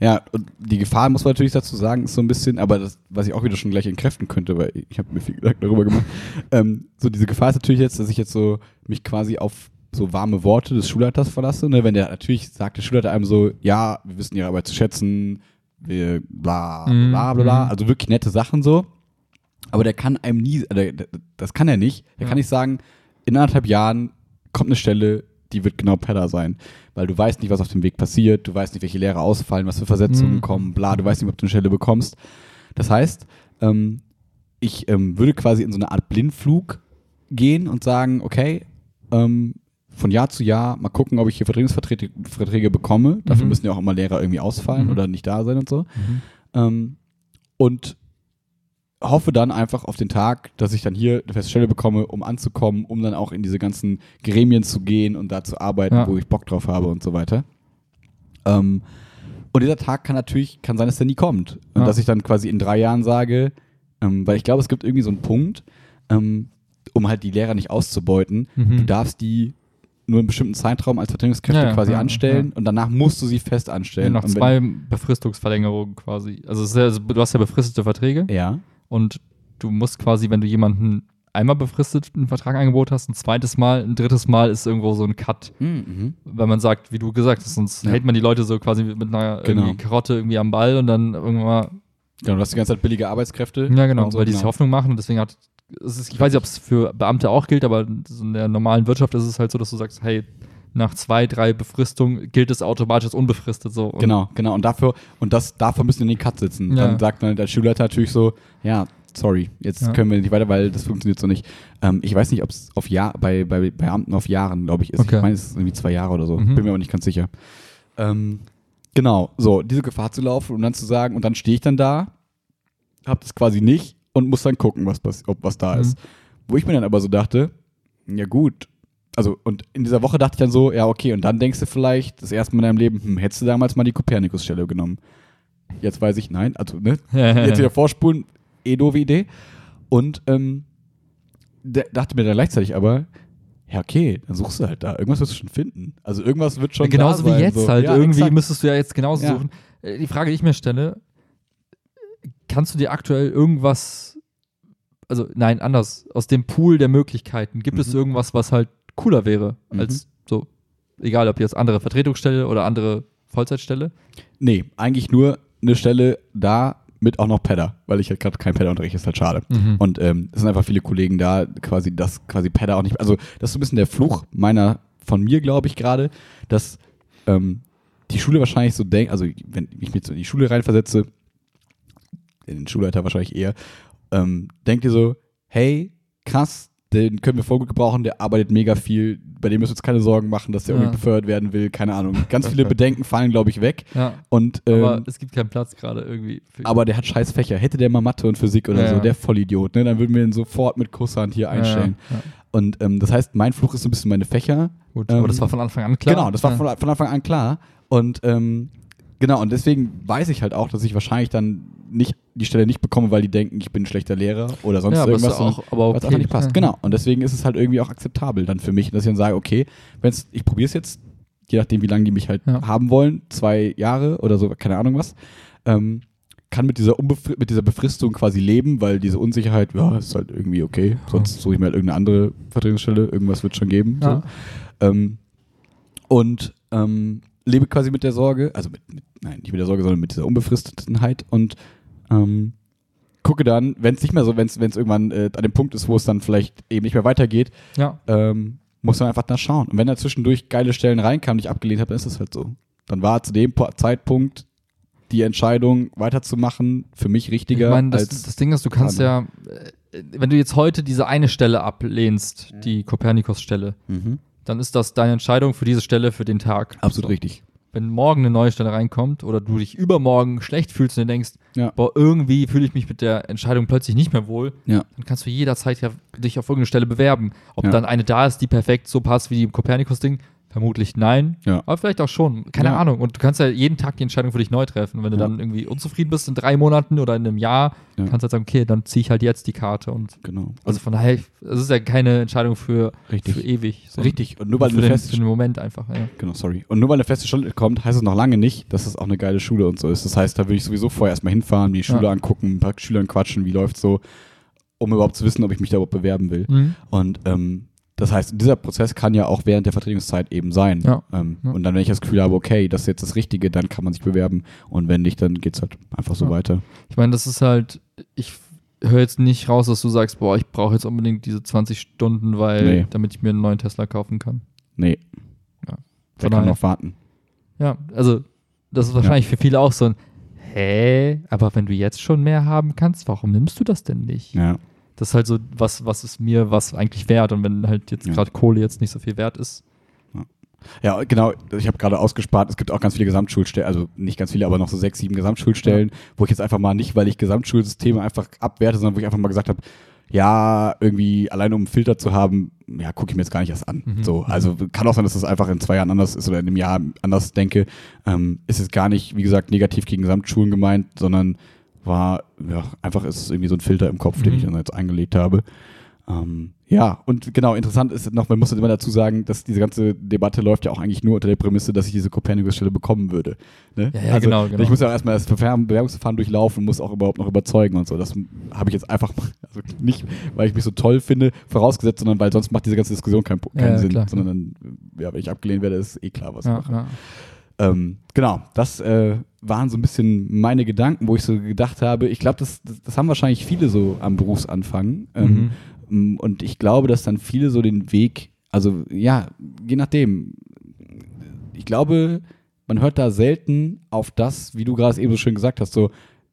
Ja, und die Gefahr, muss man natürlich dazu sagen, ist so ein bisschen, aber das, was ich auch wieder schon gleich entkräften könnte, weil ich habe mir viel Gedanken darüber gemacht. [LAUGHS] ähm, so diese Gefahr ist natürlich jetzt, dass ich jetzt so mich quasi auf so warme Worte des Schulleiters verlasse. Ne? Wenn der natürlich sagt, der Schulleiter einem so, ja, wir wissen ihre Arbeit zu schätzen, wir bla Mhm, bla bla bla, mhm. also wirklich nette Sachen so. Aber der kann einem nie, äh, der- das kann er nicht. Er Ja. kann nicht sagen, in anderthalb Jahren kommt eine Stelle, die wird genau Pedder sein. Weil du weißt nicht, was auf dem Weg passiert, du weißt nicht, welche Lehrer ausfallen, was für Versetzungen Mhm. kommen, bla, du weißt nicht, ob du eine Stelle bekommst. Das heißt, ähm, ich ähm, würde quasi in so eine Art Blindflug gehen und sagen, okay, ähm, von Jahr zu Jahr mal gucken, ob ich hier Vertretungsverträge Verträge bekomme. Dafür Mhm. müssen ja auch immer Lehrer irgendwie ausfallen Mhm. oder nicht da sein und so. Ähm, und hoffe dann einfach auf den Tag, dass ich dann hier eine feste Stelle bekomme, um anzukommen, um dann auch in diese ganzen Gremien zu gehen und da zu arbeiten, Ja. wo ich Bock drauf habe und so weiter. Ähm, und dieser Tag kann natürlich, kann sein, dass der nie kommt. Und Ja. dass ich dann quasi in drei Jahren sage, ähm, weil ich glaube, es gibt irgendwie so einen Punkt, ähm, um halt die Lehrer nicht auszubeuten, Mhm. du darfst die nur einen bestimmten Zeitraum als Vertretungskräfte Ja, ja, quasi ja, anstellen und danach musst du sie fest anstellen. nach wenn- zwei Befristungsverlängerungen quasi. Also, ja, also du hast ja befristete Verträge Ja. Und du musst quasi, wenn du jemanden einmal befristet einen Vertrag angeboten hast, ein zweites Mal, ein drittes Mal ist irgendwo so ein Cut. Mhm. Wenn man sagt, wie du gesagt hast, sonst Ja. hält man die Leute so quasi mit einer Genau. Karotte irgendwie am Ball und dann irgendwann mal Genau, du hast die ganze Zeit billige Arbeitskräfte. Ja, genau, so, weil die sich genau. Hoffnung machen und deswegen hat, ist, ich weiß nicht, ob es für Beamte auch gilt, aber in der normalen Wirtschaft ist es halt so, dass du sagst, hey, nach zwei, drei Befristungen gilt es automatisch als unbefristet so. Und Genau, genau. Und dafür, und das, dafür müssen wir in den Cut sitzen. Ja. Dann sagt dann der Schulleiter natürlich so, ja, sorry, jetzt Ja. können wir nicht weiter, weil das funktioniert so nicht. Ähm, ich weiß nicht, ob es auf Jahr, bei, bei Beamten auf Jahren, glaube ich, ist. Okay. Ich meine, es ist irgendwie zwei Jahre oder so. Mhm. Bin mir aber nicht ganz sicher. Ähm, genau, so, diese Gefahr zu laufen und dann zu sagen, und dann stehe ich dann da, hab das quasi nicht und muss dann gucken, was, ob was da Mhm. ist. Wo ich mir dann aber so dachte, ja gut, also und in dieser Woche dachte ich dann so, ja okay, und dann denkst du vielleicht das erste Mal in deinem Leben, hm, hättest du damals mal die Kopernikus-Stelle genommen. Jetzt weiß ich, nein, also ne, [LAUGHS] jetzt wieder vorspulen, eh doofe Idee. Und ähm, dachte mir dann gleichzeitig aber, ja okay, dann suchst du halt da, irgendwas wirst du schon finden. Also irgendwas wird schon genauso da sein, wie jetzt so. halt. Ja, Irgendwie exakt. müsstest du ja jetzt genauso Ja. suchen. Äh, Die Frage, die ich mir stelle, kannst du dir aktuell irgendwas, also nein, anders, aus dem Pool der Möglichkeiten, gibt es Mhm. irgendwas, was halt cooler wäre, Mhm. als so, egal ob jetzt andere Vertretungsstelle oder andere Vollzeitstelle? Nee, eigentlich nur eine Stelle da mit auch noch Pedder, weil ich halt gerade kein Pedder unterrichte, ist halt schade. Mhm. Und ähm, es sind einfach viele Kollegen da, quasi, dass quasi Pedder auch nicht. Also, das ist so ein bisschen der Fluch meiner, von mir, glaube ich, gerade, dass ähm, die Schule wahrscheinlich so denkt, also wenn ich mich so in die Schule reinversetze, in den Schulleiter wahrscheinlich eher, ähm, denkt ihr so, hey, krass, den können wir voll gut gebrauchen, der arbeitet mega viel, bei dem müssen wir uns keine Sorgen machen, dass der Ja. irgendwie befördert werden will, keine Ahnung. Ganz viele [LAUGHS] Bedenken fallen, glaube ich, weg. ja, Und ähm, aber es gibt keinen Platz gerade irgendwie. Für aber der hat scheiß Fächer. Hätte der mal Mathe und Physik oder Ja, so, der Vollidiot, ne? Dann würden wir ihn sofort mit Kusshand hier einstellen. Und ähm, das heißt, mein Fluch ist so ein bisschen meine Fächer. Gut, Ähm, aber das war von Anfang an klar. Genau, das war von, von Anfang an klar. Und ähm, genau, und deswegen weiß ich halt auch, dass ich wahrscheinlich dann nicht die Stelle nicht bekomme, weil die denken, ich bin ein schlechter Lehrer oder sonst ja, aber irgendwas. auch, aber was okay. einfach nicht passt. Ja. Genau. Und deswegen ist es halt irgendwie auch akzeptabel dann für mich, dass ich dann sage, okay, wenn's, ich probiere es jetzt, je nachdem, wie lange die mich halt Ja. haben wollen, zwei Jahre oder so, keine Ahnung was, ähm, kann mit dieser, Unbefri mit dieser Befristung quasi leben, weil diese Unsicherheit, ja, ist halt irgendwie okay. Sonst suche ich mir halt irgendeine andere Vertretungsstelle, irgendwas wird schon geben. So. Ähm, und ähm, lebe quasi mit der Sorge, also mit, mit, nein, nicht mit der Sorge, sondern mit dieser Unbefristetenheit und ähm, gucke dann, wenn es nicht mehr so, wenn es irgendwann äh, an dem Punkt ist, wo es dann vielleicht eben nicht mehr weitergeht, ja. ähm, muss man einfach da schauen. Und wenn da zwischendurch geile Stellen reinkamen, die ich abgelehnt habe, dann ist es halt so. Dann war zu dem Po- Zeitpunkt die Entscheidung weiterzumachen für mich richtiger Ich meine, das, als das Ding ist, du kannst ja, äh, wenn du jetzt heute diese eine Stelle ablehnst, die Kopernikus-Stelle, mhm. dann ist das deine Entscheidung für diese Stelle für den Tag. absolut So. richtig. Wenn morgen eine neue Stelle reinkommt oder du dich übermorgen schlecht fühlst und dir denkst, Ja. boah, irgendwie fühle ich mich mit der Entscheidung plötzlich nicht mehr wohl, Ja. dann kannst du jederzeit ja dich auf irgendeine Stelle bewerben. Ob Ja. dann eine da ist, die perfekt so passt wie die Kopernikus-Ding, vermutlich nein. Ja. Aber vielleicht auch schon. Keine Ja. Ahnung. Und du kannst ja jeden Tag die Entscheidung für dich neu treffen. Wenn du Ja. dann irgendwie unzufrieden bist in drei Monaten oder in einem Jahr, Ja. kannst du halt sagen, okay, dann ziehe ich halt jetzt die Karte. Und Genau. also von daher, es ist ja keine Entscheidung für, Richtig. für ewig. Richtig. Und nur weil für, du den, fest für den Moment einfach. Genau, sorry. Und nur weil eine feste Stelle kommt, heißt es noch lange nicht, dass es auch eine geile Schule und so ist. Das heißt, da würde ich sowieso vorher erstmal hinfahren, die Schule angucken, ein paar Schülern quatschen, wie läuft's so, um überhaupt zu wissen, ob ich mich da überhaupt bewerben will. Mhm. Und ähm, das heißt, dieser Prozess kann ja auch während der Vertretungszeit eben sein. Ja. Ähm, Ja. Und dann, wenn ich das Gefühl habe, okay, das ist jetzt das Richtige, dann kann man sich bewerben. Und wenn nicht, dann geht's halt einfach so Ja. weiter. Ich meine, das ist halt, ich höre jetzt nicht raus, dass du sagst, boah, ich brauche jetzt unbedingt diese 20 Stunden, weil, Nee. damit ich mir einen neuen Tesla kaufen kann. Nee. Ja. Der kann noch warten. Ja, also das ist wahrscheinlich für viele auch so ein, hä, aber wenn du jetzt schon mehr haben kannst, warum nimmst du das denn nicht? Ja. Das ist halt so, was, was ist mir was eigentlich wert? Und wenn halt jetzt Ja. gerade Kohle jetzt nicht so viel wert ist. Ja, genau. Ich habe gerade ausgespart. Es gibt auch ganz viele Gesamtschulstellen, also nicht ganz viele, aber noch so sechs, sieben Gesamtschulstellen, wo ich jetzt einfach mal nicht, weil ich Gesamtschulsysteme einfach abwerte, sondern wo ich einfach mal gesagt habe, ja, irgendwie allein um einen Filter zu haben, ja, gucke ich mir jetzt gar nicht erst an. Mhm. So, also kann auch sein, dass das einfach in zwei Jahren anders ist oder in einem Jahr anders denke. Ähm, ist es gar nicht, wie gesagt, negativ gegen Gesamtschulen gemeint, sondern war, ja, einfach ist es irgendwie so ein Filter im Kopf, den Mhm. ich dann jetzt eingelegt habe. Ähm, ja, und genau, interessant ist noch, man muss immer dazu sagen, dass diese ganze Debatte läuft ja auch eigentlich nur unter der Prämisse, dass ich diese Copernicus-Stelle bekommen würde. Ne? Ja, ja, genau, genau. Ich muss ja auch erstmal das Verfahren, Bewerbungsverfahren durchlaufen, muss auch überhaupt noch überzeugen und so. Das habe ich jetzt einfach, [LAUGHS] also nicht, weil ich mich so toll finde, vorausgesetzt, sondern weil sonst macht diese ganze Diskussion keinen, keinen Ja, Sinn. klar. sondern dann, ja, wenn ich abgelehnt werde, ist eh klar, was ich mache. Ähm, genau, das äh, waren so ein bisschen meine Gedanken, wo ich so gedacht habe, ich glaube, das, das, das haben wahrscheinlich viele so am Berufsanfang. Ähm, Mhm. m, Und ich glaube, dass dann viele so den Weg, also ja, je nachdem. Ich glaube, man hört da selten auf das, wie du gerade eben so schön gesagt hast, so,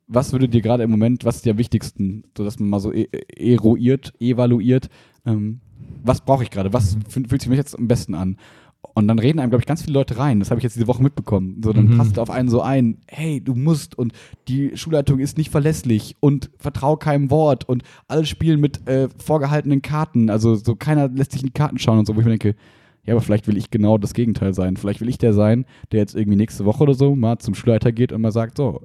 was würde dir gerade im Moment, was ist dir am wichtigsten, so dass man mal so e eruiert, evaluiert, ähm, was brauche ich gerade, was fühlt fühlt sich mir jetzt am besten an? Und dann reden einem, glaube ich, ganz viele Leute rein. Das habe ich jetzt diese Woche mitbekommen. So, dann Mhm. passt auf einen so ein, hey, du musst und die Schulleitung ist nicht verlässlich und vertrau keinem Wort und alle spielen mit äh, vorgehaltenen Karten. Also so keiner lässt sich in die Karten schauen und so, wo ich mir denke, ja, aber vielleicht will ich genau das Gegenteil sein. Vielleicht will ich der sein, der jetzt irgendwie nächste Woche oder so mal zum Schulleiter geht und mal sagt, so,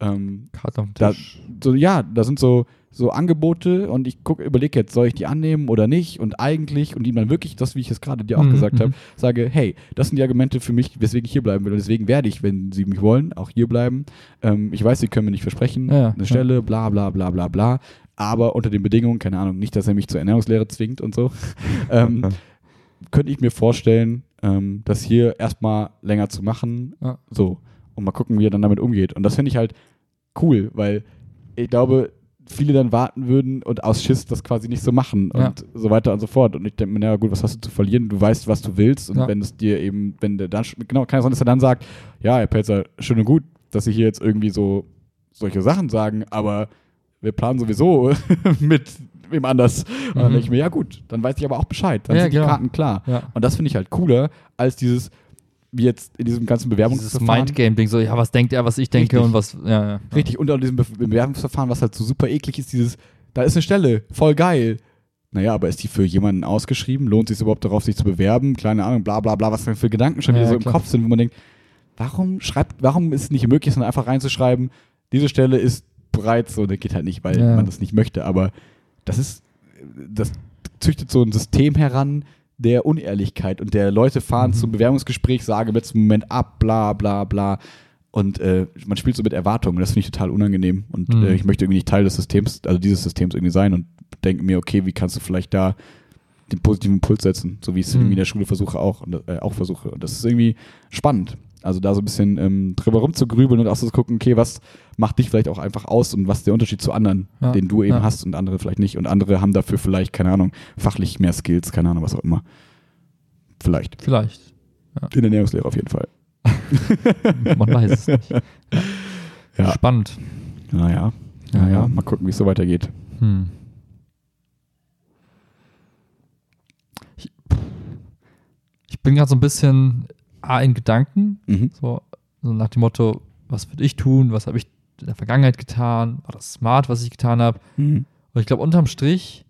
ähm, Karte auf da, Tisch. so, ja, da sind so, so Angebote und ich gucke, überlege jetzt, soll ich die annehmen oder nicht? Und eigentlich, und die dann wirklich, das, wie ich es gerade dir auch Mhm, gesagt mhm. habe, sage, hey, das sind die Argumente für mich, weswegen ich hier bleiben will. Und deswegen werde ich, wenn sie mich wollen, auch hier bleiben. Ähm, ich weiß, sie können mir nicht versprechen, Ja, eine Stelle, bla bla bla bla bla. Aber unter den Bedingungen, keine Ahnung, nicht, dass er mich zur Ernährungslehre zwingt und so, [LAUGHS] ähm, könnte ich mir vorstellen, ähm, das hier erstmal länger zu machen. Ja. So. Und mal gucken, wie er dann damit umgeht. Und das finde ich halt cool, weil ich glaube, viele dann warten würden und aus Schiss das quasi nicht so machen Ja. und so weiter und so fort. Und ich denke mir, naja, gut, was hast du zu verlieren? Du weißt, was du willst. Und Ja. wenn es dir eben, wenn der dann, genau, kann ja sein, dass er dann sagt, ja, Herr Pelzer, schön und gut, dass Sie hier jetzt irgendwie so solche Sachen sagen, aber wir planen sowieso [LAUGHS] mit wem anders. Und dann Mhm. denke ich mir, ja gut, dann weiß ich aber auch Bescheid. Dann Ja, sind die genau. Karten klar. Und das finde ich halt cooler, als dieses, wie jetzt in diesem ganzen Dieses Bewerbungsverfahren. Mindgame-Ding, so, ja, was denkt er, was ich denke Richtig. und was, ja, ja. Richtig, und an diesem Be Bewerbungsverfahren, was halt so super eklig ist, dieses, da ist eine Stelle, voll geil. Naja, aber ist die für jemanden ausgeschrieben? Lohnt es sich überhaupt darauf, sich zu bewerben? Keine Ahnung, bla bla bla, was für Gedanken schon Ja, wieder so ja, im klar. Kopf sind, wo man denkt, warum schreibt, warum ist es nicht möglich, sondern einfach reinzuschreiben, diese Stelle ist bereits so, das geht halt nicht, weil Ja. man das nicht möchte, aber das ist, das züchtet so ein System heran der Unehrlichkeit und der Leute fahren Mhm. zum Bewerbungsgespräch, sagen im letzten Moment ab, bla bla bla. Und äh, man spielt so mit Erwartungen. Das finde ich total unangenehm. Und Mhm. äh, ich möchte irgendwie nicht Teil des Systems, also dieses Systems irgendwie sein und denke mir, okay, wie kannst du vielleicht da den positiven Impuls setzen, so wie ich es Mhm. in der Schule versuche auch und äh, auch versuche. Und das ist irgendwie spannend. Also da so ein bisschen ähm, drüber rumzugrübeln und auch so zu gucken, okay, was macht dich vielleicht auch einfach aus und was ist der Unterschied zu anderen, Ja, den du eben ja. hast und andere vielleicht nicht. Und andere haben dafür vielleicht, keine Ahnung, fachlich mehr Skills, keine Ahnung, was auch immer. Vielleicht. Vielleicht. In der Ernährungslehre auf jeden Fall. [LAUGHS] Man weiß es nicht. Ja. Spannend. Naja, Ja, naja, ja. mal gucken, wie es so weitergeht. Hm. Ich, ich bin gerade so ein bisschen A in Gedanken, Mhm. so, so nach dem Motto, was würde ich tun, was habe ich in der Vergangenheit getan, war das smart, was ich getan habe. Mhm. Und ich glaube, unterm Strich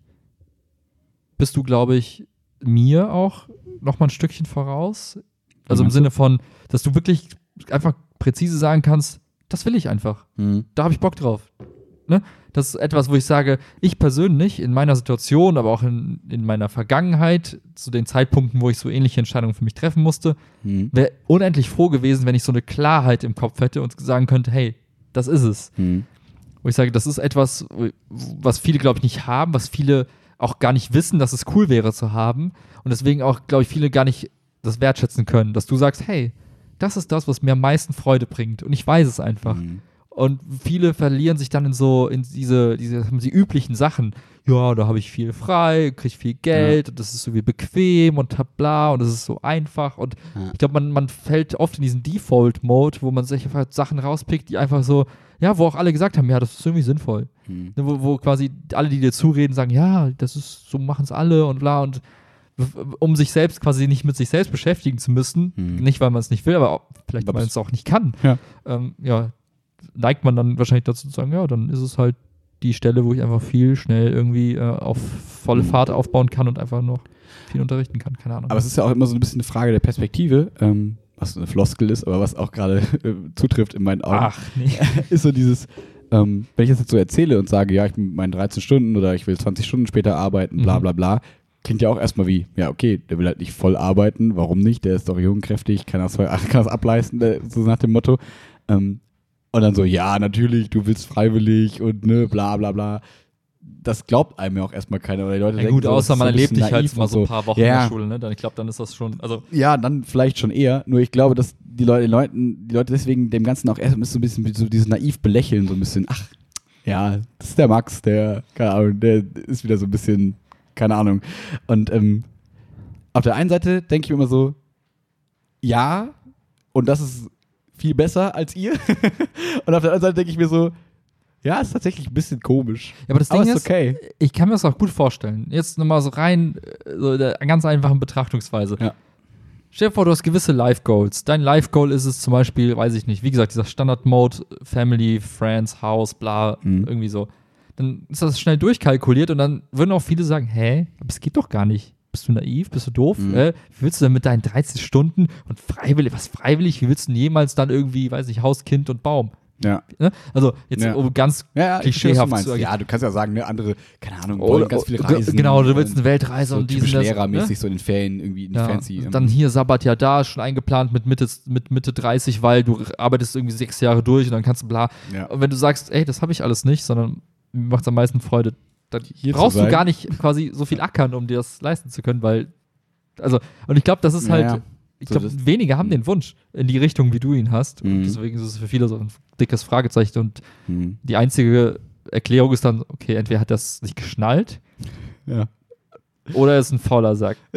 bist du, glaube ich, mir auch noch mal ein Stückchen voraus. Also im du? Sinne von, dass du wirklich einfach präzise sagen kannst, das will ich einfach. Mhm. Da habe ich Bock drauf. Ne? Das ist etwas, wo ich sage, ich persönlich in meiner Situation, aber auch in, in meiner Vergangenheit, zu den Zeitpunkten, wo ich so ähnliche Entscheidungen für mich treffen musste, Mhm. wäre unendlich froh gewesen, wenn ich so eine Klarheit im Kopf hätte und sagen könnte, hey, das ist es. Mhm. Wo ich sage, das ist etwas, was viele, glaube ich, nicht haben, was viele auch gar nicht wissen, dass es cool wäre zu haben. Und deswegen auch, glaube ich, viele gar nicht das wertschätzen können, dass du sagst, hey, das ist das, was mir am meisten Freude bringt. Und ich weiß es einfach. Mhm. Und viele verlieren sich dann in so, in diese, diese, die üblichen Sachen. Ja, da habe ich viel frei, kriege viel Geld und das ist so wie bequem und bla und das ist so einfach. Und Ja. ich glaube, man, man fällt oft in diesen Default-Mode, wo man sich einfach Sachen rauspickt, die einfach so, ja, wo auch alle gesagt haben, ja, das ist irgendwie sinnvoll. Hm. Ne, Wo, wo quasi alle, die dir zureden, sagen, ja, das ist, so machen es alle und bla und um sich selbst quasi nicht mit sich selbst beschäftigen zu müssen, Hm. nicht weil man es nicht will, aber auch, vielleicht weil man es auch nicht kann, Ja. ähm, ja, neigt man dann wahrscheinlich dazu zu sagen, ja, dann ist es halt die Stelle, wo ich einfach viel schnell irgendwie äh, auf volle. Fahrt aufbauen kann und einfach noch viel unterrichten kann, keine Ahnung. Aber es ist ja auch immer so ein bisschen eine Frage der Perspektive, ähm, was eine Floskel ist, aber was auch gerade äh, zutrifft in meinen Augen. Ach, nee. [LAUGHS] ist so dieses, ähm, wenn ich das jetzt so erzähle und sage, ja, ich bin meinen 13 Stunden oder ich will 20 Stunden später arbeiten, bla Mhm. bla bla, klingt ja auch erstmal wie, ja, okay, der will halt nicht voll arbeiten, warum nicht? Der ist doch jung, kräftig, kann das, [LAUGHS] kann das ableisten, so nach dem Motto. Ähm, und dann so, ja, natürlich, du willst freiwillig und ne, bla bla bla. Das glaubt einem ja auch erstmal keiner. Oder die Leute Ja, denken gut, so, außer man erlebt dich halt mal so ein paar Wochen Ja, in der Schule, ne? Dann, ich glaube, dann ist das schon, also Ja, dann vielleicht schon eher. Nur ich glaube, dass die Leute, die Leuten, die Leute deswegen dem Ganzen auch erst so ein bisschen so dieses naiv belächeln, so ein bisschen, ach, ja, das ist der Max, der, keine Ahnung, der ist wieder so ein bisschen, keine Ahnung. Und ähm, auf der einen Seite denke ich mir immer so, ja, und das ist viel besser als ihr. [LAUGHS] und auf der anderen Seite denke ich mir so, ja, ist tatsächlich ein bisschen komisch. Ja, aber das Aber Ding ist okay. ich kann mir das auch gut vorstellen. Jetzt nochmal so rein, äh, so der ganz einfachen Betrachtungsweise. Ja. Stell dir vor, du hast gewisse Life-Goals. Dein Life-Goal ist es zum Beispiel, weiß ich nicht, wie gesagt, dieser Standard-Mode, Family, Friends, House, bla, Mhm. irgendwie so. Dann ist das schnell durchkalkuliert und dann würden auch viele sagen, hä, aber es geht doch gar nicht. Bist du naiv? Bist du doof? Mhm. Äh, wie willst du denn mit deinen 13 Stunden und freiwillig, was freiwillig, wie willst du denn jemals dann irgendwie, weiß ich, Haus, Kind und Baum? Ja. Ne? Also jetzt Ja. um ganz Ja, ja, klischeehaft zu Ja, du kannst ja sagen, ne, andere, keine Ahnung, Oder- wollen ganz viel ge- reisen. Genau, du willst und eine Weltreise so und typisch diesen das, lehrermäßig ne? so in den Ferien irgendwie in Ja, fancy. ähm, dann hier Sabbatjahr da, schon eingeplant mit Mitte, mit Mitte 30, weil du arbeitest irgendwie sechs Jahre durch und dann kannst du bla. ja. Und wenn du sagst, ey, das habe ich alles nicht, sondern mir macht es am meisten Freude, dann Hier brauchst du gar nicht quasi so viel ackern, um dir das leisten zu können, weil, also, und ich glaube, das ist Ja, halt, ja. ich So, glaube, wenige haben Mhm. den Wunsch in die Richtung, wie du ihn hast. Und Mhm. deswegen ist es für viele so ein dickes Fragezeichen und Hm. die einzige Erklärung ist dann, okay, entweder hat das nicht geschnallt Ja. oder er ist ein fauler Sack. [LAUGHS]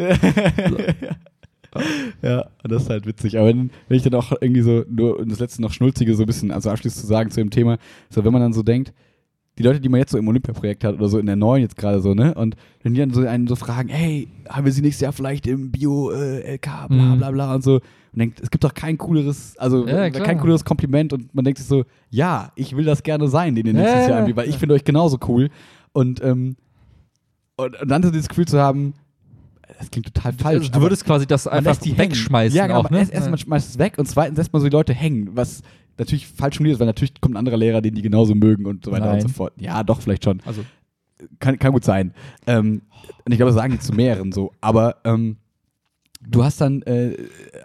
ja, und das ist halt witzig. Aber wenn, wenn ich dann auch irgendwie so, nur das letzte noch Schnulzige so ein bisschen, also abschließend zu sagen zu dem Thema, so wenn man dann so denkt, die Leute, die man jetzt so im Olympia-Projekt hat oder so in der neuen jetzt gerade so, ne? Und wenn die dann so einen so fragen, hey, haben wir sie nächstes Jahr vielleicht im Bio-LK, bla Mhm. bla bla und so. Und denkt, es gibt doch kein cooleres, also Ja, klar. kein cooleres Kompliment und man denkt sich so, ja, ich will das gerne sein, den ihr Ja, Jahr irgendwie, weil ich finde euch genauso cool. Und, ähm, und, und dann so dieses Gefühl zu haben, das klingt total falsch. Also, du würdest quasi das einfach die wegschmeißen. Ja, genau. auch, ne? Erst, erst man schmeißt es weg und zweitens lässt man so die Leute hängen, was natürlich falsch formuliert ist, weil natürlich kommt ein anderer Lehrer, den die genauso mögen und so weiter Nein. und so fort. Ja, doch, vielleicht schon. Also, Kann, kann gut sein. Ähm, und ich glaube, das sagen die zu mehreren so. Aber ähm, du hast dann äh,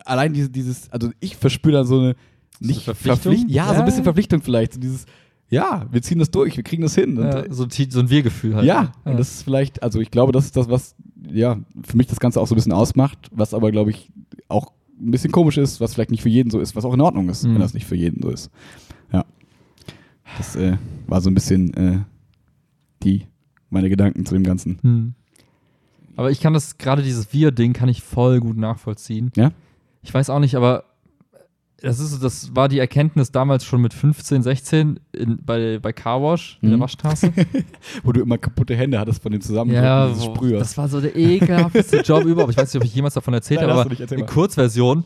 allein diese, dieses, also ich verspüre dann so eine nicht Verpflichtung? Verpflicht- ja, so Ja. ein bisschen Verpflichtung vielleicht. So dieses, ja, wir ziehen das durch, wir kriegen das hin. Ja, so, so ein Wir-Gefühl halt. ja, ne? und das ist vielleicht, also ich glaube, das ist das, was ja für mich das Ganze auch so ein bisschen ausmacht, was aber, glaube ich, auch ein bisschen komisch ist, was vielleicht nicht für jeden so ist, was auch in Ordnung ist, Mhm. wenn das nicht für jeden so ist. Ja. Das äh, war so ein bisschen äh, die, meine Gedanken zu dem Ganzen. Hm. Aber ich kann das, gerade dieses Wir-Ding kann ich voll gut nachvollziehen. Ja? Ich weiß auch nicht, aber das ist, das war die Erkenntnis damals schon mit 15, 16 in, bei, bei Carwash in der Mhm. Waschstraße. [LAUGHS] Wo du immer kaputte Hände hattest von dem ja, dieses wo, Sprühers. das war so der ekelhafteste [LAUGHS] Job überhaupt. Ich weiß nicht, ob ich jemals davon erzählt Nein, habe, aber erzähl in. Kurzversion,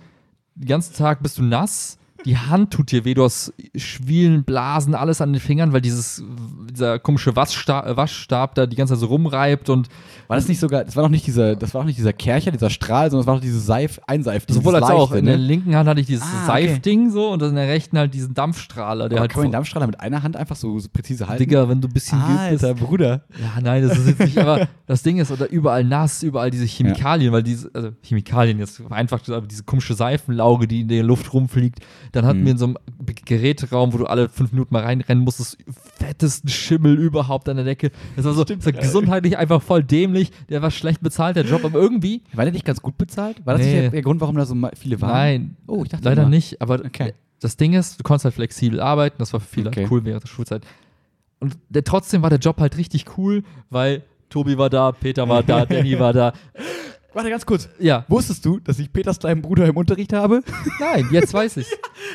den ganzen Tag bist du nass, die Hand tut dir weh, du hast Schwielen, Blasen, alles an den Fingern, weil dieses, dieser komische Waschstab, Waschstab da die ganze Zeit so rumreibt und War das nicht sogar, das war doch nicht dieser, das war doch nicht dieser Kercher, dieser Strahl, sondern das war doch dieses Seif, Einseif. dieses Sowohl als auch. leichte, In der ne? linken Hand hatte ich dieses Ah, okay. Seifding so und in der rechten halt diesen Dampfstrahler, der Aber halt kann man den Dampfstrahler mit einer Hand einfach so, so präzise halten? Digga, wenn du ein bisschen geübt bist. Alter, Bruder. Ja, nein, das ist jetzt nicht, aber das Ding ist, oder überall nass, überall diese Chemikalien, weil diese, also Chemikalien jetzt gesagt, aber diese komische Seifenlauge, die in der Luft rumfliegt. Dann hatten Mhm. wir in so einem Geräteraum, wo du alle fünf Minuten mal reinrennen musstest, fettesten Schimmel überhaupt an der Decke. Das war so, das war gesundheitlich einfach voll dämlich. Der war schlecht bezahlt, der Job, aber irgendwie, War der nicht ganz gut bezahlt? War das Nee. nicht der, der Grund, warum da so viele waren? nein, Oh, ich dachte leider immer. nicht, aber Okay. das Ding ist, du konntest halt flexibel arbeiten, das war für viele Okay. halt cool während der Schulzeit. Und der, trotzdem war der Job halt richtig cool, weil Tobi war da, Peter war da, [LAUGHS] Danny war da. Warte ganz kurz. Ja, Wusstest du, dass ich Peters kleinen Bruder im Unterricht habe? [LAUGHS] nein, jetzt weiß ich.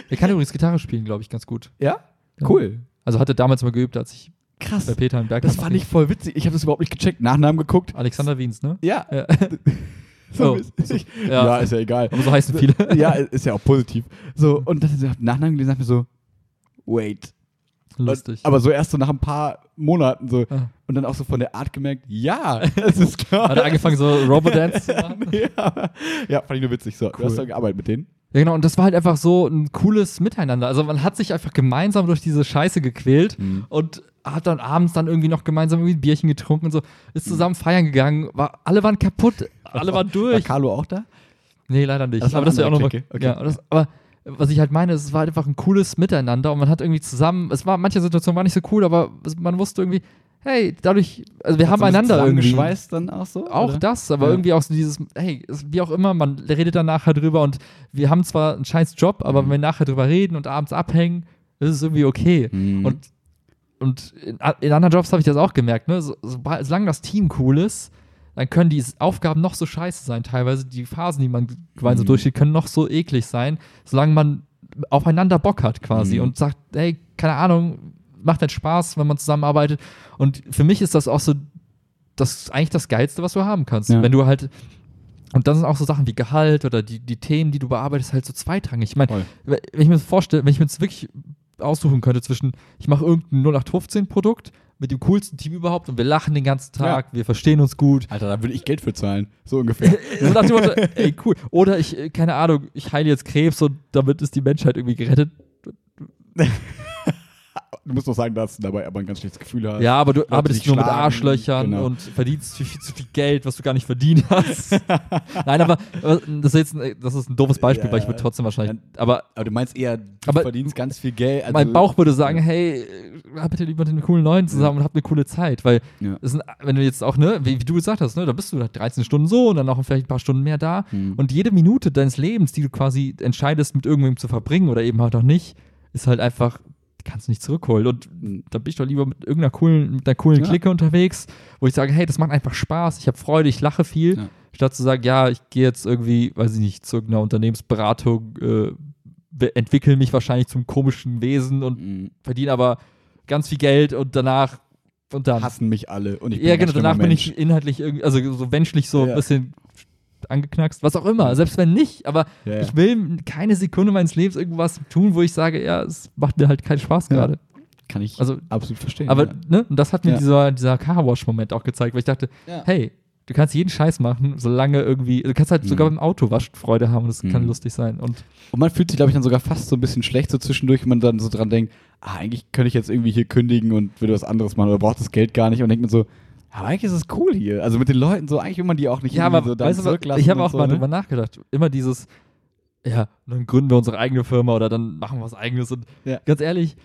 Der [LAUGHS] kann übrigens Gitarre spielen, glaube ich, ganz gut. Ja? Ja. Cool. Also hatte damals mal geübt, als ich Krass. bei Peter im Berg Das fand ich voll witzig. Ich habe das überhaupt nicht gecheckt. Nachnamen geguckt. Alexander Wiens, ne? Ja. Ja. [LAUGHS] So, Oh, ist- ja. ja. ist ja egal. Aber so heißen viele. ja, ist ja auch positiv. So, und dann hat Nachnamen gelesen, dachte mir so, wait. Lustig. Aber so erst so nach ein paar Monaten so. Ah. Und dann auch so von der Art gemerkt, ja, [LAUGHS] das ist klar. Hat er angefangen, so Robodance zu [LAUGHS] machen? ja. ja, fand ich nur witzig. So, du Cool. hast da gearbeitet mit denen. Ja, genau. Und das war halt einfach so ein cooles Miteinander. Also man hat sich einfach gemeinsam durch diese Scheiße gequält Mhm. und hat dann abends dann irgendwie noch gemeinsam irgendwie ein Bierchen getrunken und so, ist zusammen feiern gegangen. War, alle waren kaputt, alle waren War durch. Carlo auch da? Nee, leider nicht. Das war aber das wäre auch nochmal. Clique. Okay. Ja, das, aber was ich halt meine, es war einfach ein cooles Miteinander und man hat irgendwie zusammen, es war, manche Situationen waren nicht so cool, aber man wusste irgendwie, hey, dadurch, also wir haben einander irgendwie. geschweißt dann auch so? Auch oder? das, aber Ja. irgendwie auch so dieses, hey, wie auch immer, man redet dann nachher drüber und wir haben zwar einen scheiß Job, aber Mhm. wenn wir nachher drüber reden und abends abhängen, ist es irgendwie okay. Mhm. Und, und in, in anderen Jobs habe ich das auch gemerkt, ne? So, sobald- solange das Team cool ist, dann können die Aufgaben noch so scheiße sein. Teilweise die Phasen, die man gemeinsam Mhm. durchsteht, können noch so eklig sein, solange man aufeinander Bock hat quasi Mhm. und sagt, hey, keine Ahnung, macht halt Spaß, wenn man zusammenarbeitet. Und für mich ist das auch so, das ist eigentlich das Geilste, was du haben kannst. Ja. Wenn du halt, und dann sind auch so Sachen wie Gehalt oder die, die Themen, die du bearbeitest, halt so zweitrangig. Ich meine, wenn ich mir das vorstelle, wenn ich mir jetzt wirklich aussuchen könnte zwischen, ich mache irgendein 0815-Produkt mit dem coolsten Team überhaupt und wir lachen den ganzen Tag, wir verstehen uns gut. Alter, da würde ich Geld für zahlen. So ungefähr. [LAUGHS] so nach dem Motto, ey, cool. Oder ich, äh, keine Ahnung, ich heile jetzt Krebs und damit ist die Menschheit irgendwie gerettet. [LAUGHS] du musst doch sagen, dass du dabei aber ein ganz schlechtes Gefühl hast. Ja, aber du arbeitest nur mit schlagen, Arschlöchern genau. und verdienst viel, viel zu viel Geld, was du gar nicht verdient hast. [LAUGHS] Nein, aber äh, das ist jetzt ein, das ist ein doofes Beispiel, Ja, weil ich würde trotzdem wahrscheinlich. Ja. Aber Aber du meinst eher, du Aber- verdienst ganz viel Geld. Also, mein Bauch würde sagen, hey, äh, bitte lieber mit den coolen Leuten zusammen und hab eine coole Zeit, weil Ja. sind, wenn du jetzt auch, ne, wie, wie du gesagt hast, ne, da bist du 13 Stunden so und dann noch vielleicht ein paar Stunden mehr da Mhm. und jede Minute deines Lebens, die du quasi entscheidest, mit irgendwem zu verbringen oder eben halt auch nicht, ist halt einfach, kannst du nicht zurückholen und da bin ich doch lieber mit irgendeiner coolen, mit einer coolen Ja. Clique unterwegs, wo ich sage, hey, das macht einfach Spaß, ich habe Freude, ich lache viel, Ja. statt zu sagen, ja, ich gehe jetzt irgendwie, weiß ich nicht, zu irgendeiner Unternehmensberatung, äh, entwickle mich wahrscheinlich zum komischen Wesen und Mhm. verdiene aber ganz viel Geld und danach und dann. hassen mich alle. Und ich bin ja, genau, danach bin ich inhaltlich irgendwie, also so menschlich so Ja. ein bisschen angeknackst, was auch immer, selbst wenn nicht, aber Ja, ich will keine Sekunde meines Lebens irgendwas tun, wo ich sage, ja, es macht mir halt keinen Spaß gerade. Kann ich Also, absolut verstehen. Aber, ne, und das hat mir Ja. dieser, dieser Car-Wash-Moment auch gezeigt, weil ich dachte, hey, du kannst jeden Scheiß machen, solange irgendwie, du kannst halt Mhm. sogar beim Autowasch Freude haben und das kann Mhm. lustig sein. Und Und man fühlt sich, glaube ich, dann sogar fast so ein bisschen schlecht so zwischendurch, wenn man dann so dran denkt, ah, eigentlich könnte ich jetzt irgendwie hier kündigen und würde was anderes machen oder braucht das Geld gar nicht und denkt man so, aber eigentlich ist es cool hier. Also mit den Leuten so, eigentlich will man die auch nicht ja, aber so weißt du, ich habe und auch so, mal ne? drüber nachgedacht. Immer dieses, ja, dann gründen wir unsere eigene Firma oder dann machen wir was eigenes. Und Ja. ganz ehrlich,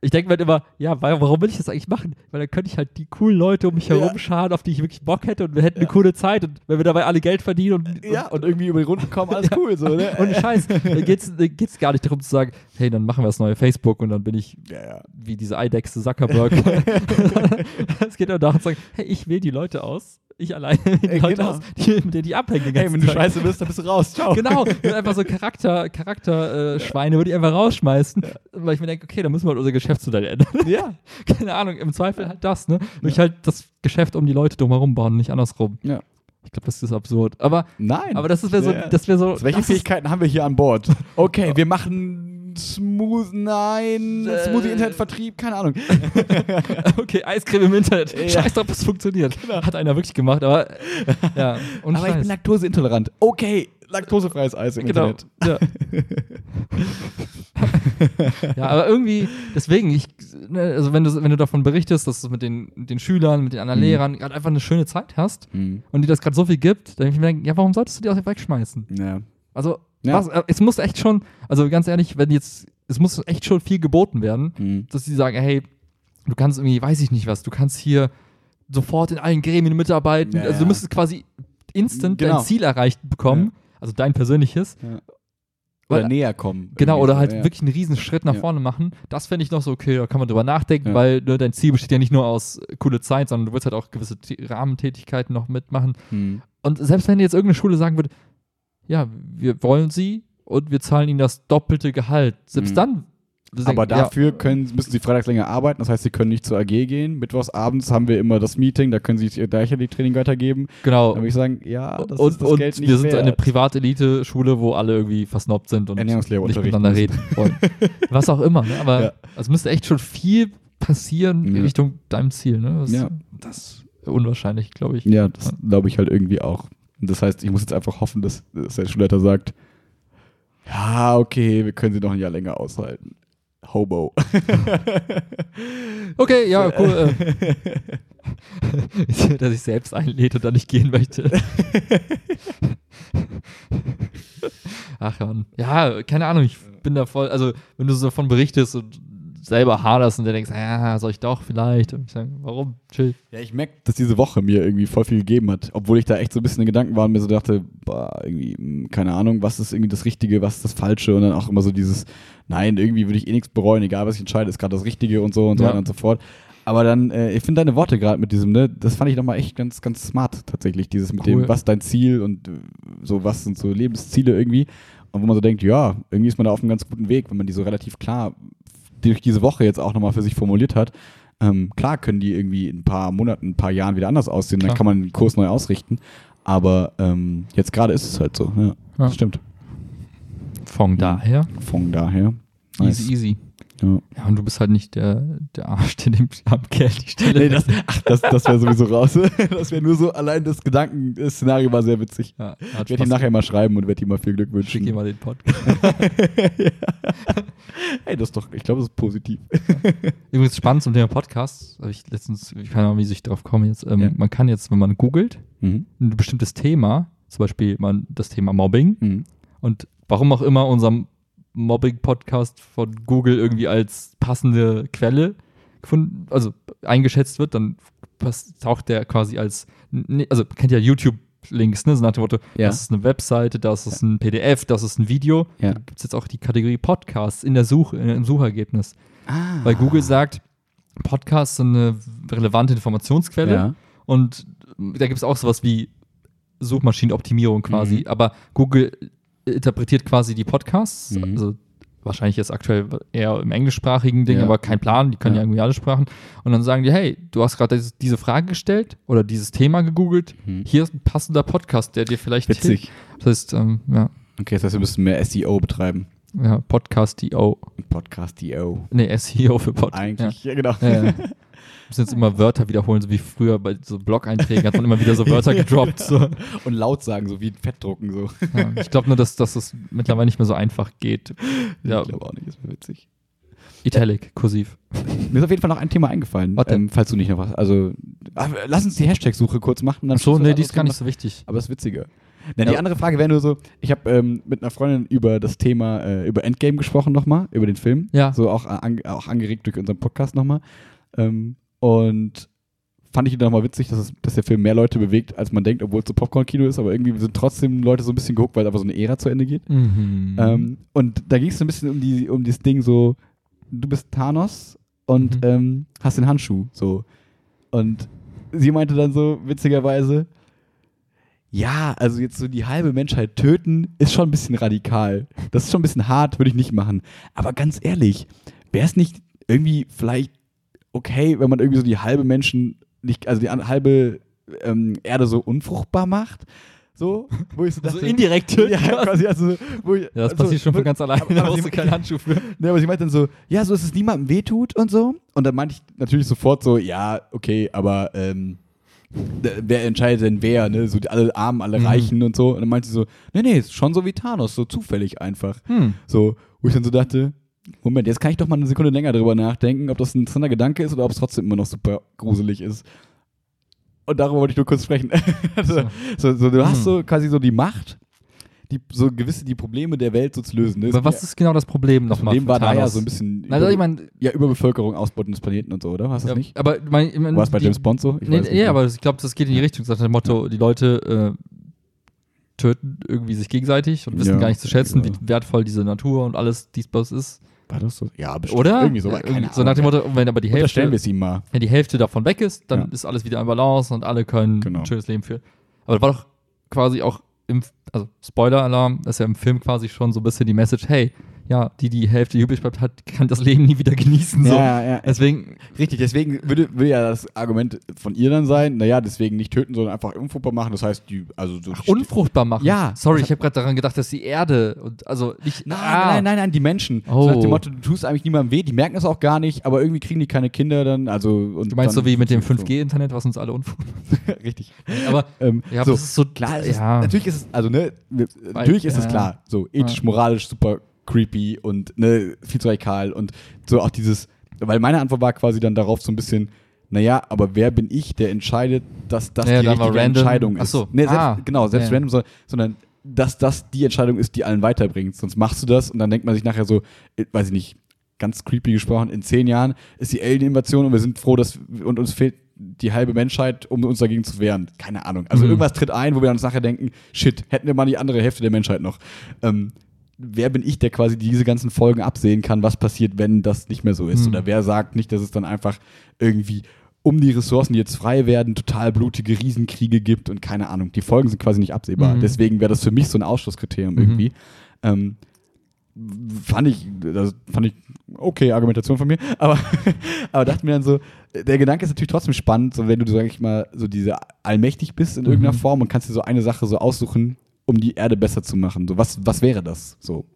ich denke mir halt immer, ja, warum will ich das eigentlich machen? Weil dann könnte ich halt die coolen Leute um mich Ja. herum scharen, auf die ich wirklich Bock hätte und wir hätten Ja. eine coole Zeit und wenn wir dabei alle Geld verdienen und, Ja, und irgendwie über die Runden kommen, alles [LAUGHS] cool so, ne? [LAUGHS] und, und Scheiß, da geht's, da geht's gar nicht darum zu sagen, hey, dann machen wir das neue Facebook und dann bin ich Ja, ja. wie diese Eidechse Zuckerberg. [LAUGHS] [LAUGHS] es geht nur darum zu sagen, hey, ich wähle die Leute aus. Ich alleine die Ey, Leute genau. aus, die, mit denen ich abhänge. den Hey, wenn du Tag. scheiße bist, dann bist du raus. Ciao. Genau, und einfach so Charakter, Charakter äh, Schweine würde ich einfach rausschmeißen, weil ich mir denke, okay, dann müssen wir halt unser Geschäftsmodell ändern. [LAUGHS] Ja. Keine Ahnung, im Zweifel halt das, ne? Und ich halt das Geschäft um die Leute drumherum bauen, nicht andersrum. Ja. Ich glaube, das ist absurd. Aber, Nein. aber das wäre so, Ja, ja. das wäre so. Welche Fähigkeiten haben wir hier an Bord? Okay, wir machen Smooth, nein, Äh. Smoothie Internetvertrieb, keine Ahnung. [LAUGHS] okay, Eiscreme im Internet. Ja. Genau. Scheiß drauf, es funktioniert. Hat einer wirklich gemacht, aber ja. Und Aber ich bin Scheiß. laktoseintolerant. Okay, laktosefreies Eis im Genau. Internet. Ja. [LAUGHS] ja, aber irgendwie, deswegen, ich, ne, also wenn du, wenn du davon berichtest, dass du mit den, den Schülern, mit den anderen Mhm. Lehrern gerade einfach eine schöne Zeit hast Mhm. und dir das gerade so viel gibt, dann ich mir denke, ja, warum solltest du die auch wegschmeißen? Ja. Also, Ja. was, äh, es muss echt schon, also ganz ehrlich, wenn jetzt, es muss echt schon viel geboten werden, Mhm. dass sie sagen, hey, du kannst irgendwie, weiß ich nicht was, du kannst hier sofort in allen Gremien mitarbeiten, Ja, also du ja. müsstest quasi instant Genau. dein Ziel erreicht bekommen, also dein persönliches. Ja. Oder Weil- näher kommen. Genau, oder so, halt ja. wirklich einen riesen Schritt nach Ja. vorne machen. Das fände ich noch so, okay, da kann man drüber nachdenken, Ja. weil ne, dein Ziel besteht ja nicht nur aus äh, coole Zeit, sondern du willst halt auch gewisse Rahmentätigkeiten noch mitmachen. Hm. Und selbst wenn jetzt irgendeine Schule sagen würde, ja, wir wollen sie und wir zahlen ihnen das doppelte Gehalt, selbst Mhm. dann. Aber dafür können, müssen sie freitags länger arbeiten, das heißt, sie können nicht zur AG gehen. Mittwochs abends haben wir immer das Meeting, da können sie ihr Training weitergeben. genau. Da würde ich sagen, ja, das und ist das und Geld nicht wir sind wert. eine Privat-Elite-Schule, wo alle irgendwie versnobbt sind und nicht miteinander reden wollen. [LAUGHS] Was auch immer, ne? aber Ja. es müsste echt schon viel passieren in Ja. Richtung deinem Ziel. Ne? Das, Ja. das ist unwahrscheinlich, glaube ich. Ja, das glaube ich halt irgendwie auch. Und das heißt, ich muss jetzt einfach hoffen, dass, dass der Schulleiter sagt, ja, okay, wir können sie noch ein Jahr länger aushalten. Hobo. [LAUGHS] Okay, ja, cool. äh. [LAUGHS] Dass ich selbst einlädt und dann nicht gehen möchte. [LAUGHS] Ach. Ja, keine Ahnung, ich bin da voll, also wenn du so davon berichtest und selber haderst und dir denkst, ja, soll ich doch vielleicht? Und ich sage, warum? Chill. Ja, ich merke, dass diese Woche mir irgendwie voll viel gegeben hat. Obwohl ich da echt so ein bisschen in Gedanken war und mir so dachte, boah, irgendwie, mh, keine Ahnung, was ist irgendwie das Richtige, was ist das Falsche und dann auch immer so dieses, nein, irgendwie würde ich eh nichts bereuen, egal was ich entscheide, ist gerade das Richtige und so und so Ja. weiter und so fort. Aber dann, äh, ich finde deine Worte gerade mit diesem, ne, das fand ich nochmal echt ganz, ganz smart tatsächlich, dieses mit Cool. dem, was dein Ziel und äh, so, was sind so Lebensziele irgendwie. Und wo man so denkt, ja, irgendwie ist man da auf einem ganz guten Weg, wenn man die so relativ klar durch diese Woche jetzt auch nochmal für sich formuliert hat. Ähm, klar können die irgendwie in ein paar Monaten, ein paar Jahren wieder anders aussehen, dann Klar. kann man den Kurs neu ausrichten. Aber ähm, jetzt gerade ist es halt so. Ja, Ja. Das stimmt. Von daher, Von daher. Nice. easy, easy. Ja. Ja, und du bist halt nicht der, der Arsch, der dem am Kerl die Stelle. Nee, das, ach, das, das wäre sowieso raus. [LAUGHS] Das wäre nur so, allein das Gedanken, das Szenario war sehr witzig. ja, Ich werde ihm nachher mal schreiben und werde ihm mal viel Glück wünschen. Schick ihm mal den Podcast. [LAUGHS] Hey, das ist doch, ich glaube, das ist positiv. [LAUGHS] Übrigens spannend zum Thema Podcast. Habe ich letztens, ich keine Ahnung, wie ich drauf komme jetzt. Ähm, Ja. Man kann jetzt, wenn man googelt, Mhm. ein bestimmtes Thema, zum Beispiel man, das Thema Mobbing Mhm. und warum auch immer unser Mobbing-Podcast von Google irgendwie als passende Quelle gefunden, also eingeschätzt wird, dann taucht der quasi als, also kennt ja YouTube-Links, ne? So nach dem Motto, Ja. das ist eine Webseite, das ist ein PDF, das ist ein Video. Ja. Da gibt es jetzt auch die Kategorie Podcasts in der Suche, im Suchergebnis. Ah. Weil Google sagt, Podcasts sind eine relevante Informationsquelle Ja. und da gibt es auch sowas wie Suchmaschinenoptimierung quasi. Mhm. Aber Google interpretiert quasi die Podcasts, Mhm. also wahrscheinlich jetzt aktuell eher im englischsprachigen Ding, Ja. aber kein Plan, die können ja. Ja. irgendwie alle Sprachen. Und dann sagen die, hey, du hast gerade diese Frage gestellt oder dieses Thema gegoogelt, Mhm. hier ist ein passender Podcast, der dir vielleicht hilft. Witzig. Das heißt, ähm, ja, Okay, das heißt, wir müssen mehr SEO betreiben. ja, Podcast.io. Podcast.io. Nee, SEO für Podcast. Eigentlich, ja, genau. Ja. Ja, ja. [LAUGHS] Müssen jetzt immer Wörter wiederholen, so wie früher bei so Blog-Einträgen hat man immer wieder so Wörter [LAUGHS] gedroppt. So. Und laut sagen, so wie Fettdrucken. So. Ja, ich glaube nur, dass, dass es mittlerweile nicht mehr so einfach geht. Ja, Ich glaube auch nicht, ist mir witzig. Italic, kursiv. Mir ist auf jeden Fall noch ein Thema eingefallen, ähm, falls du nicht noch was. Also, ah, lass uns die Hashtag-Suche kurz machen. Dann schließen wir nee, das die ist gar nicht so wichtig. Aber ist witziger. Na, die Ja. andere Frage wäre nur so: Ich habe ähm, mit einer Freundin über das Thema, äh, über Endgame gesprochen nochmal, über den Film. Ja. So auch, äh, an, auch angeregt durch unseren Podcast nochmal. Ähm, und fand ich nochmal witzig, dass, es, dass der Film mehr Leute bewegt, als man denkt, obwohl es so Popcorn-Kino ist, aber irgendwie sind trotzdem Leute so ein bisschen gehuckt, weil einfach so eine Ära zu Ende geht. Mhm. Ähm, und da ging es so ein bisschen um, die, um dieses Ding so, du bist Thanos und Mhm. ähm, hast den Handschuh, so. Und sie meinte dann so, witzigerweise, ja, also jetzt so die halbe Menschheit töten, ist schon ein bisschen radikal. Das ist schon ein bisschen hart, würde ich nicht machen. Aber ganz ehrlich, wäre es nicht irgendwie vielleicht okay, wenn man irgendwie so die halbe Menschen, nicht, also die halbe ähm, Erde so unfruchtbar macht? So, wo ich so Also dachte, indirekt [LAUGHS] töten. ja, quasi, also, wo ich, Ja, das also, passiert schon von ganz alleine. aber- Da aber brauchst sie- du keinen Handschuh für. [LAUGHS] Ne, aber sie meinte dann so, ja, so dass es niemandem wehtut und so. Und dann meinte ich natürlich sofort so, ja, okay, aber ähm, wer entscheidet denn wer, ne? So die, alle Armen, alle Mhm. Reichen und so. Und dann meinte sie so, nee, nee, ist schon so wie Thanos, so zufällig einfach. Hm. So, wo ich dann so dachte, Moment, jetzt kann ich doch mal eine Sekunde länger drüber nachdenken, ob das ein interessanter Gedanke ist oder ob es trotzdem immer noch super gruselig ist. Und darüber wollte ich nur kurz sprechen. [LAUGHS] also, so, so, du hast Hm. so quasi so die Macht, die, so gewisse die Probleme der Welt so zu lösen. Ne? Aber was ist genau das Problem das nochmal? Problem war da ja so ein bisschen Also ich meine, ja, Überbevölkerung, Ausbeutung des Planeten und so, oder? War das ja, nicht? aber mein, ich mein, War es bei die- James Bond so? Ich Nee, ja, aber ich glaube, das geht in die Richtung, sagt dem Motto, die Leute äh, töten irgendwie sich gegenseitig und wissen Ja, gar nicht zu schätzen, genau. wie wertvoll diese Natur und alles diesbus ist. War das so? Ja, bestimmt. Oder? Irgendwie so. Ja, keine so nach dem. Motto, wenn aber die Unterstellen wir Hälfte, es ihm mal. wenn die Hälfte davon weg ist, dann Ja. ist alles wieder im Balance und alle können Genau. ein schönes Leben führen. Aber das war doch quasi auch im, also Spoiler-Alarm, ist ja im Film quasi schon so ein bisschen die Message, hey, ja, die, die Hälfte übrig bleibt, hat, kann das Leben nie wieder genießen. So. Ja, ja. Deswegen, Richtig, deswegen würde, würde ja das Argument von ihr dann sein, naja, deswegen nicht töten, sondern einfach unfruchtbar machen. Das heißt, die, also so ach, unfruchtbar machen. Ja. Sorry, ich habe gerade daran gedacht, dass die Erde und also nicht. Nein, ah, nein, nein, nein, die Menschen. Oh. So nach dem Motto, du tust eigentlich niemandem weh, die merken es auch gar nicht, aber irgendwie kriegen die keine Kinder dann, also und Du meinst so wie mit dem 5G-Internet, was uns alle unfruchtbar [LAUGHS] Richtig. Aber Ähm, ja, so, das ist so klar, ist, ja. natürlich ist es, also ne, natürlich ist es ja. klar, so ethisch, moralisch super creepy und ne, viel zu radikal und so auch dieses, weil meine Antwort war quasi dann darauf so ein bisschen, naja, aber wer bin ich, der entscheidet, dass das Ja, die dann richtige. Entscheidung ist? Ach so. Nee, selbst, Ah. genau, selbst Ja. random, so- sondern dass das die Entscheidung ist, die allen weiterbringt. Sonst machst du das und dann denkt man sich nachher so, äh, weiß ich nicht, ganz creepy gesprochen, in zehn Jahren ist die Alien-Invasion und wir sind froh, dass und uns fehlt die halbe Menschheit, um uns dagegen zu wehren. Keine Ahnung. Also Mhm. irgendwas tritt ein, wo wir uns nachher denken, shit, hätten wir mal die andere Hälfte der Menschheit noch. Ähm, wer bin ich, der quasi diese ganzen Folgen absehen kann, was passiert, wenn das nicht mehr so ist? Mhm. Oder wer sagt nicht, dass es dann einfach irgendwie um die Ressourcen, die jetzt frei werden, total blutige Riesenkriege gibt und keine Ahnung. Die Folgen sind quasi nicht absehbar. Mhm. Deswegen wäre das für mich so ein Ausschlusskriterium Mhm. irgendwie. Ähm, fand ich, das fand ich okay, Argumentation von mir, [LAUGHS] aber, aber dachte mir dann so, der Gedanke ist natürlich trotzdem spannend, so wenn du, sag ich mal, so diese allmächtig bist in irgendeiner Mhm. Form und kannst dir so eine Sache so aussuchen, um die Erde besser zu machen. So, was, was wäre das so?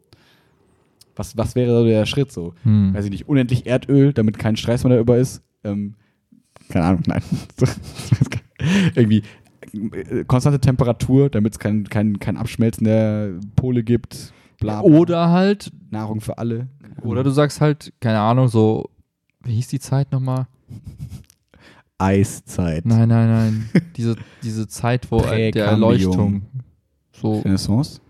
Was, was wäre so der Schritt so? Hm. Weiß ich nicht, unendlich Erdöl, damit kein Stress mehr darüber ist. Ähm, keine Ahnung, nein. [LAUGHS] Irgendwie äh, konstante Temperatur, damit es kein, kein, kein Abschmelzen der Pole gibt. Bla, bla. Oder halt, Nahrung für alle. oder du sagst halt, keine Ahnung, so, wie hieß die Zeit nochmal? Eiszeit. Nein, nein, nein. diese, diese Zeit, wo äh, der. Erleuchtung. So, Renaissance.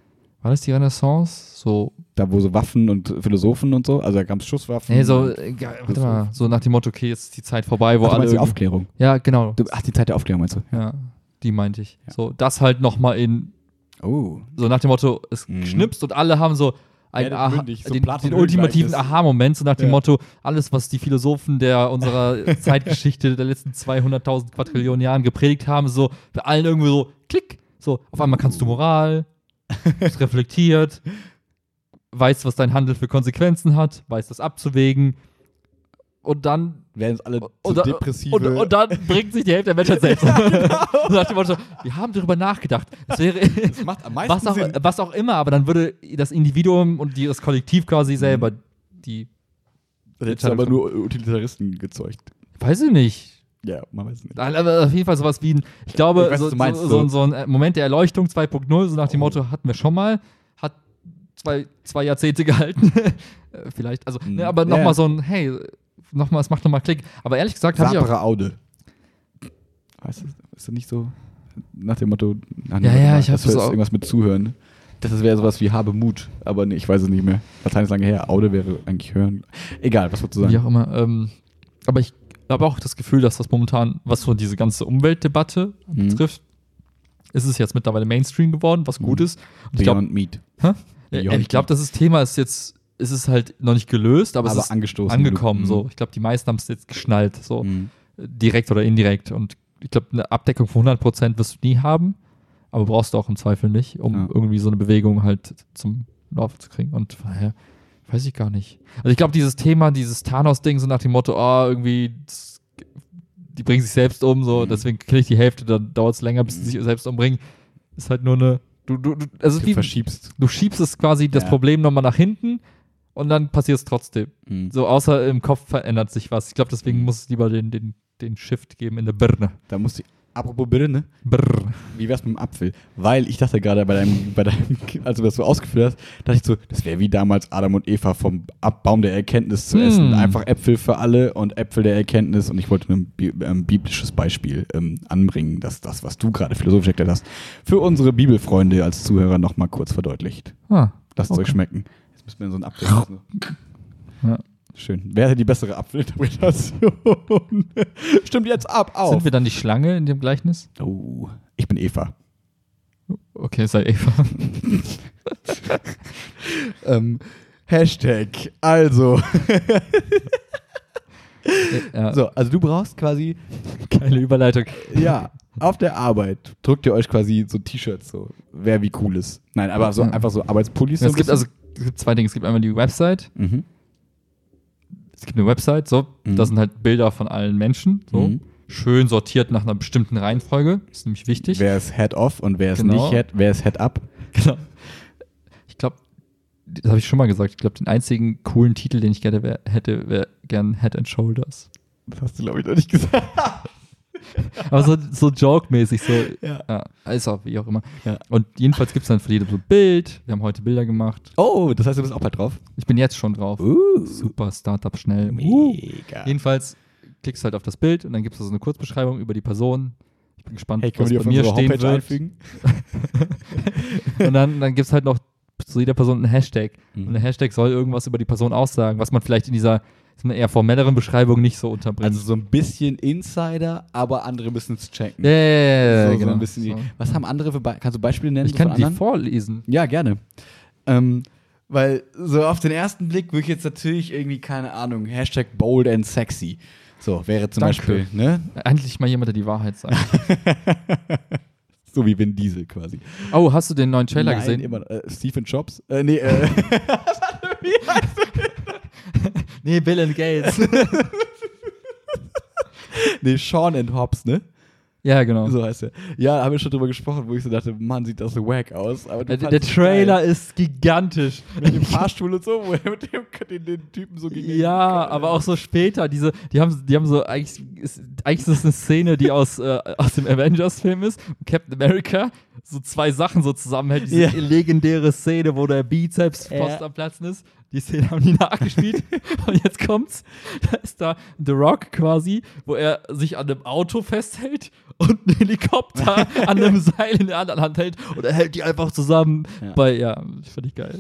war das die Renaissance? So, Da, wo so Waffen und Philosophen und so, also da gab es Schusswaffen. nee, so, äh, ja, warte mal, so nach dem Motto, okay, jetzt ist die Zeit vorbei, wo Ach, du alle. die Aufklärung. ja, genau. Du, ach, die Zeit der Aufklärung meinst du? Ja, die meinte ich. Ja. So, das halt nochmal in, Oh. so nach dem Motto, es Mhm. knipst und alle haben so einen Ja, Aha, mündig, so den, den ultimativen. Aha-Moment, so nach dem Ja. Motto, alles, was die Philosophen der unserer [LAUGHS] Zeitgeschichte der letzten 200.000 Quadrillionen Jahren gepredigt haben, so bei allen irgendwie so, klick, so, auf einmal kannst du Moral, bist [LAUGHS] reflektiert, weißt, was dein Handel für Konsequenzen hat, weißt das abzuwägen und dann Werden es alle und, so depressive. und, und dann [LAUGHS] bringt sich die Hälfte der Menschheit selbst. [LAUGHS] So nach dem Motto, wir haben darüber nachgedacht. Es wäre das macht am meisten was auch, Sinn. was auch immer, aber dann würde das Individuum und das Kollektiv quasi selber die, Das hätte aber nur Utilitaristen gezeugt. weiß ich nicht. Ja, man weiß es nicht. Aber auf jeden Fall sowas wie ein, ich glaube, Ich weiß, so, meinst, so, so, so. ein äh, Moment der Erleuchtung 2.0, so nach dem Oh. Motto, hatten wir schon mal, hat zwei, zwei Jahrzehnte [LAUGHS] gehalten. Äh, Vielleicht, also, Mhm. ne, aber nochmal ja. so ein, hey, nochmal, es macht nochmal Klick. Aber ehrlich gesagt habe ich auch. Aude. Weißt du, ist das nicht so nach dem Motto, ach, Ja, ja, ich hab das das ist auch- irgendwas mit Zuhören. Das wäre sowas wie habe Mut, aber nee, ich weiß es nicht mehr. Latein ist lange her. Aude wäre eigentlich hören. Egal, was wolltest du Wie sagen? auch immer. Ähm, aber ich habe auch das Gefühl, dass das momentan, was so diese ganze Umweltdebatte Mhm. betrifft, ist es jetzt mittlerweile Mainstream geworden, was gut Mhm. ist. Und ich glaube, Beyond Meat. äh, ich glaube, das Thema ist jetzt, ist es halt noch nicht gelöst, aber, Aber es ist angestoßen. angekommen. Mhm. So, ich glaube, die meisten haben es jetzt geschnallt, so Mhm. äh, direkt oder indirekt. Und ich glaube, eine Abdeckung von 100% wirst du nie haben, aber brauchst du auch im Zweifel nicht, um Ja. irgendwie so eine Bewegung halt zum Laufen zu kriegen. Und daher weiß ich gar nicht. Also ich glaube, dieses Thema, dieses Thanos-Ding, so nach dem Motto, ah, irgendwie, das, die bringen sich selbst um, so, Mhm. deswegen kriege ich die Hälfte, dann dauert es länger, bis sie sich selbst umbringen. Ist halt nur eine, du, du, du also Du wie, verschiebst. du schiebst es quasi das Ja. Problem nochmal nach hinten und dann passiert es trotzdem. Mhm. So, außer im Kopf verändert sich was. Ich glaube, deswegen Mhm. muss es lieber den, den, den Shift geben in der Birne. Da musste ich, apropos Birne, Brr. wie wär's mit dem Apfel? Weil ich dachte gerade bei deinem, bei deinem, [LAUGHS] als du das so ausgeführt hast, dachte ich so, das wäre wie damals Adam und Eva vom Ab Baum der Erkenntnis zu essen. Einfach Äpfel für alle und Äpfel der Erkenntnis. Und ich wollte ein bi ähm, biblisches Beispiel ähm, anbringen, dass das, was du gerade philosophisch erklärt hast, für unsere Bibelfreunde als Zuhörer nochmal kurz verdeutlicht. Ah, Lasst es Okay. euch schmecken. Jetzt müssen wir so einen Apfel. Ja. Schön. Wer hätte die bessere Apfelinterpretation? [LAUGHS] Stimmt jetzt ab, auf. Sind wir dann die Schlange in dem Gleichnis? Oh, ich bin Eva. Okay, sei Eva. [LAUGHS] ähm, Hashtag, also. [LAUGHS] ja, So, also du brauchst quasi, geile Überleitung. ja, auf der Arbeit druckt ihr euch quasi so T-Shirts, so, wer wie cool ist. Nein, aber so Ja. einfach so Arbeitspullis. so es gibt also es gibt zwei Dinge. Es gibt einmal die Website. Mhm. Es gibt eine Website, so, Mhm. da sind halt Bilder von allen Menschen, so. Mhm. Schön sortiert nach einer bestimmten Reihenfolge. Ist nämlich wichtig. Wer ist Head off und wer ist Genau. nicht Head, wer ist Head up? Genau. Ich glaube, das habe ich schon mal gesagt. Ich glaube, den einzigen coolen Titel, den ich gerne wär, hätte, wäre gern Head and Shoulders. Das hast du, glaube ich, noch nicht gesagt. [LAUGHS] [LAUGHS] Aber so, so joke-mäßig, so. Ja. Ja, auch wie auch immer. Ja. Und jedenfalls gibt es dann für jedem so ein Bild. Wir haben heute Bilder gemacht. Oh, das heißt, du bist auch bald drauf? Ich bin jetzt schon drauf. Uh, Super Startup schnell. Uh. mega. Jedenfalls klickst du halt auf das Bild und dann gibt es so eine Kurzbeschreibung über die Person. Ich bin gespannt, Hey, was bei mir stehen Homepage wird. einfügen? [LAUGHS] Und dann, dann gibt es halt noch zu jeder Person einen Hashtag. Mhm. Und der Hashtag soll irgendwas über die Person aussagen, was man vielleicht in dieser so einer eher formelleren Beschreibung nicht so unterbringt. Also so ein bisschen Insider, aber andere müssen es checken. ja, ja, ja, so, so genau. ein bisschen die, So. was haben andere für Be Kannst du Beispiele nennen? Ich so kann die vorlesen. Ja, gerne. Ähm, weil so auf den ersten Blick würde ich jetzt natürlich irgendwie, keine Ahnung, Hashtag bold and sexy. So, wäre zum Danke. Beispiel, ne? Endlich mal jemand, der die Wahrheit sagt. [LAUGHS] So wie Vin Diesel quasi. oh, hast du den neuen Trailer Nein, gesehen? Immer, äh, Stephen Jobs? Äh, nee, äh, [LAUGHS] [LAUGHS] Nee, Bill and Gates. [LAUGHS] nee, Sean and Hobbs, ne? ja, genau. So heißt er. Ja, haben wir schon drüber gesprochen, wo ich so dachte, Mann, sieht das so wack aus. Aber der, der Trailer geil. ist gigantisch. [LAUGHS] mit dem Fahrstuhl und so, wo er mit dem, den, den Typen so gegen Ja, aber auch so später, diese, die haben, die haben so, eigentlich ist, eigentlich ist das eine Szene, die aus, äh, aus dem Avengers-Film ist. Captain America so zwei Sachen so zusammenhält. Diese Ja. legendäre Szene, wo der Bizeps fast am Platzen ist. Die Szene haben die nachgespielt. [LAUGHS] Und jetzt kommt's. Da ist da The Rock quasi, wo er sich an einem Auto festhält und einen Helikopter [LAUGHS] an einem Seil in der anderen Hand hält. Und er hält die einfach zusammen. Ja. Bei, ja, finde ich geil.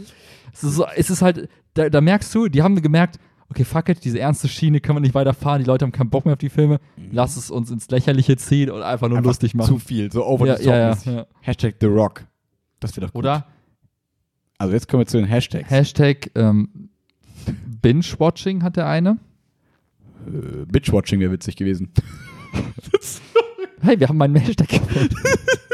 Es ist, so, es ist halt, da, da merkst du, die haben gemerkt, okay, fuck it, diese ernste Schiene können wir nicht weiterfahren, die Leute haben keinen Bock mehr auf die Filme, lass es uns ins Lächerliche ziehen und einfach nur Einfach lustig Zu machen. viel, so over Ja, the top. ja, ja, mäßig. ja. Hashtag The Rock. Das wäre doch gut. Oder Also jetzt kommen wir zu den Hashtags. Hashtag ähm, Binge-Watching hat der eine. äh, Bitch-Watching wäre witzig gewesen. [LAUGHS] Hey, wir haben einen Hashtag gefunden.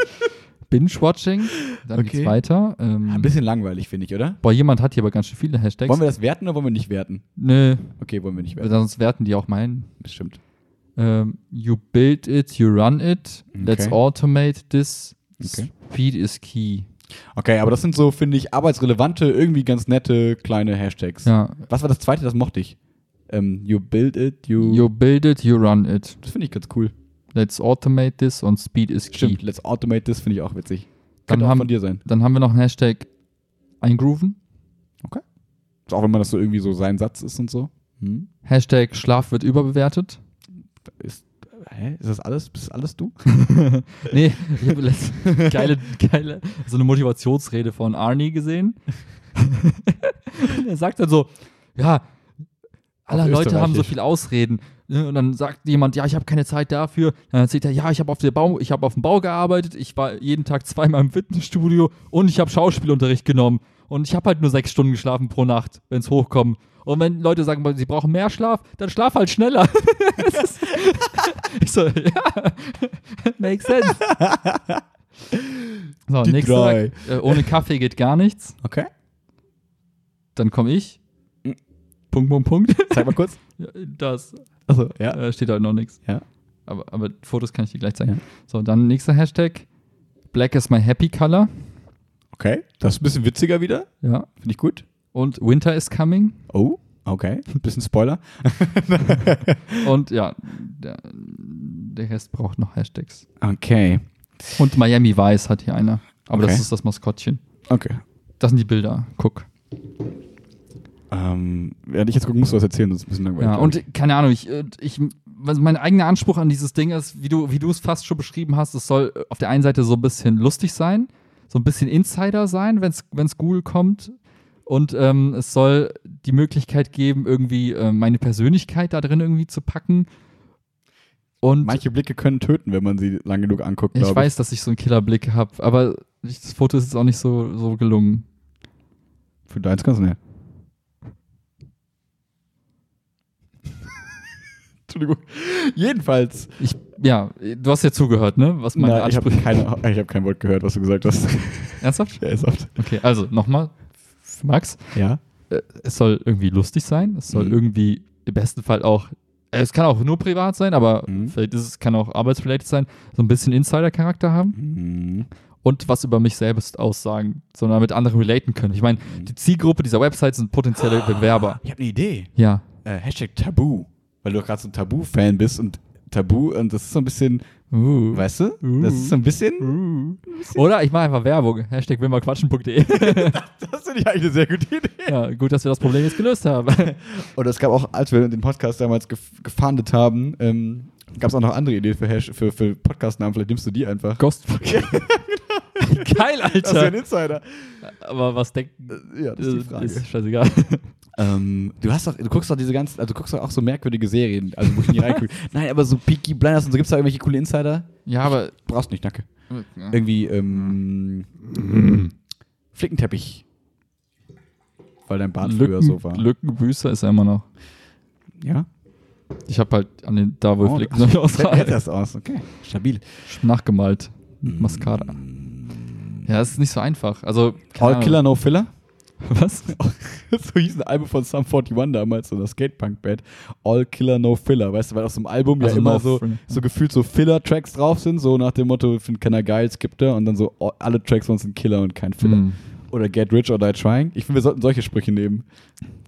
[LAUGHS] Binge-Watching, dann Okay. geht's weiter. Ähm, Ein bisschen langweilig, finde ich, oder? boah, jemand hat hier aber ganz schön viele Hashtags. Wollen wir das werten oder wollen wir nicht werten? Nö, Okay, wollen wir nicht werten. sonst werten die auch meinen. Bestimmt. Ähm, you build it, you run it. Let's Okay. automate this. Okay. Speed is key. Okay, aber das sind so, finde ich, arbeitsrelevante, irgendwie ganz nette kleine Hashtags. Ja. Was war das zweite? Das mochte ich. Ähm, you build it, you. You build it, you run it. das finde ich ganz cool. Let's automate this und Speed is key. Stimmt, let's automate this, finde ich auch witzig. Dann Könnte auch haben- von dir sein. Dann haben wir noch einen Hashtag eingrooven. Auch wenn man das so irgendwie so sein Satz ist und so. Hm? Hashtag Schlaf wird überbewertet. Ist, hä? Ist das alles? Bist das alles du? [LAUGHS] nee, ich habe letzt- geile, geile, so eine Motivationsrede von Arnie gesehen. Er sagt dann so, ja, alle Leute haben so viel Ausreden. Ne? Und dann sagt jemand, ja, ich habe keine Zeit dafür. Dann erzählt er, ja, ich habe auf, der Bau, ich hab auf dem Bau gearbeitet, ich war jeden Tag zweimal im Fitnessstudio und ich habe Schauspielunterricht genommen. Und ich habe halt nur sechs Stunden geschlafen pro Nacht, wenn es hochkommt. Und wenn Leute sagen, sie brauchen mehr Schlaf, dann schlaf halt schneller. [LAUGHS] [LAUGHS] Ich so, ja, [LAUGHS] makes sense. So, Die nächster, drei. äh, ohne Kaffee geht gar nichts. Okay. Dann komme ich. Mhm. Punkt, Punkt, Punkt. Zeig mal kurz. Das Achso, ja. äh, steht halt noch nichts. Ja. Aber, aber Fotos kann ich dir gleich zeigen. Ja. So, dann nächster Hashtag. Black is my happy color. Okay. Das ist ein bisschen witziger wieder. Ja. Finde ich gut. Und Winter is coming. Oh, okay. Ein [LAUGHS] bisschen Spoiler. [LAUGHS] Und ja, der, der Rest braucht noch Hashtags. Okay. Und Miami Vice hat hier einer. Aber Okay. das ist das Maskottchen. Okay. Das sind die Bilder. Guck. Ähm, während ich jetzt gucken muss, du was erzählen, das ist ein bisschen langweilig. Ja, und keine Ahnung, ich, äh, ich, mein eigener Anspruch an dieses Ding ist, wie du, wie du es fast schon beschrieben hast, es soll auf der einen Seite so ein bisschen lustig sein, so ein bisschen Insider sein, wenn es Google kommt. Und ähm, es soll die Möglichkeit geben, irgendwie äh, meine Persönlichkeit da drin irgendwie zu packen. Und Manche Blicke können töten, wenn man sie lang genug anguckt, ich glaube weiß, dass ich so einen Killerblick habe, aber das Foto ist jetzt auch nicht so, so gelungen. Für deins kannst du Entschuldigung. Jedenfalls. Ich, ja, du hast ja zugehört, ne? Was meine Nein, ich habe Ansprüche. hab kein Wort gehört, was du gesagt hast. Ernsthaft? [LAUGHS] Ja, oft. Okay, also nochmal. für Max, Ja. äh, es soll irgendwie lustig sein. Es soll Mhm. irgendwie im besten Fall auch. äh, Es kann auch nur privat sein, aber Mhm. vielleicht ist es, kann auch arbeitsrelated sein. So ein bisschen Insider-Charakter haben. Mhm. und was über mich selbst aussagen, sondern mit anderen relaten können. Ich meine, die Zielgruppe dieser Website sind potenzielle Bewerber. Ich habe eine Idee. Ja. Äh, Hashtag Tabu. Weil du gerade so ein Tabu-Fan bist und Tabu, und das ist so ein bisschen, Uh. weißt du? Das ist so ein bisschen. Oder ich mache einfach Werbung. Hashtag willmalquatschen.de. [LAUGHS] Das finde ich eigentlich eine sehr gute Idee. ja, gut, dass wir das Problem jetzt gelöst haben. [LAUGHS] Und es gab auch, als wir den Podcast damals gef gefahndet haben, ähm, gab es auch noch andere Ideen für, Hash für, für Podcast-Namen. Vielleicht nimmst du die einfach. Ghost. [LAUGHS] Geil, Das ist ja ein Alter. Insider. Aber was denken? Äh, Ja, das ist die Frage. Ist scheißegal. Ähm, du hast doch, du guckst doch diese ganzen, also du guckst doch auch so merkwürdige Serien, also wo ich nie reingucke. [LAUGHS] Nein, aber so Peaky Blinders und so, gibt's da irgendwelche coole Insider? ja, aber. Brauchst nicht, danke. Irgendwie, ähm, Flickenteppich. Weil dein Bart früher so war. Lückenbüßer ist er immer noch. Ja? Ich habe halt an den, da wo Oh, Flicken noch aus erst aus, okay. Stabil. nachgemalt. Mit Mascara. Ja, das ist nicht so einfach. Also. All Ahnung. Killer, No Filler? [LAUGHS] Was? [LAUGHS] so hieß ein Album von Sum 41 damals, so eine Skatepunk-Band. All Killer, No Filler, weißt du, weil auf so einem Album ja Also immer no so, filler. so gefühlt so Filler-Tracks drauf sind, so nach dem Motto, findet keiner geil, skippt er und dann so all- alle Tracks von uns sind Killer und kein Filler. Hm. Oder Get Rich or Die Trying. Ich finde, wir sollten solche Sprüche nehmen.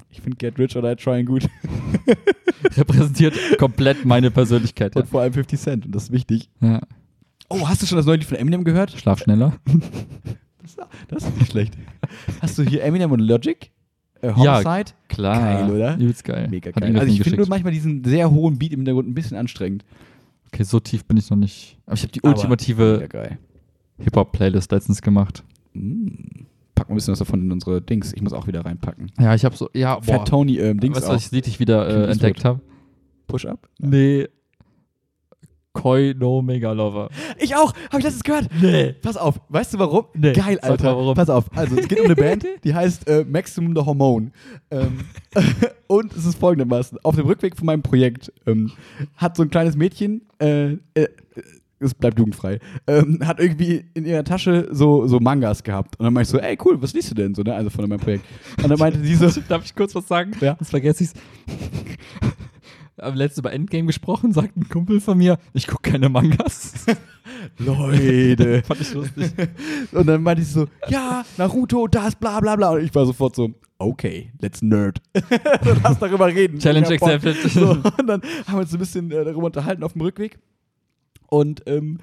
Ich finde Get Rich or Die Trying gut. [LAUGHS] Repräsentiert komplett meine Persönlichkeit. Ja. Und vor allem 50 Cent und das ist wichtig. ja. Oh, hast du schon das neue Lied von Eminem gehört? Schlaf schneller. [LAUGHS] Das ist nicht schlecht. Hast du hier Eminem und Logic? Äh, Ja, Homicide? Klar. Geil, oder? Übelst geil. Mega Hat geil. Also ich finde nur manchmal diesen sehr hohen Beat im Hintergrund ein bisschen anstrengend. Okay, so tief bin ich noch nicht. Aber ich habe die Aber ultimative. Hip-Hop-Playlist letztens gemacht. Mm. Packen wir ein bisschen was davon in unsere Dings. Ich muss auch wieder reinpacken. Ja, ich habe so, ja, boah. Fat Tony ähm, Dings weißt du, was ich ich wieder äh, entdeckt habe? Push-Up? Nee. Koi no Mega Lover. Ich auch. Habe ich letztens gehört. Nee. Pass auf. Weißt du warum? Nee. Geil, Alter. warum. Pass auf. Also es geht um eine [LAUGHS] Band, die heißt äh, Maximum the Hormone. Ähm, [LAUGHS] und es ist folgendermaßen. Auf dem Rückweg von meinem Projekt ähm, hat so ein kleines Mädchen, äh, äh, es bleibt jugendfrei, ähm, hat irgendwie in ihrer Tasche so, so Mangas gehabt. Und dann meinte ich so, ey cool, was liest du denn? So, ne? Also von meinem Projekt. Und dann meinte sie so, [LAUGHS] Darf ich kurz was sagen? Ja. Das vergesse ich's. Am letzten über Endgame gesprochen, sagt ein Kumpel von mir, ich gucke keine Mangas. [LAUGHS] Leute. Fand ich lustig. Und dann meinte ich so, ja, Naruto, das, bla bla bla. Und ich war sofort so, okay, let's nerd. [LAUGHS] lass darüber reden. Challenge accepted. So, und dann haben wir uns ein bisschen äh, darüber unterhalten auf dem Rückweg. Und ähm,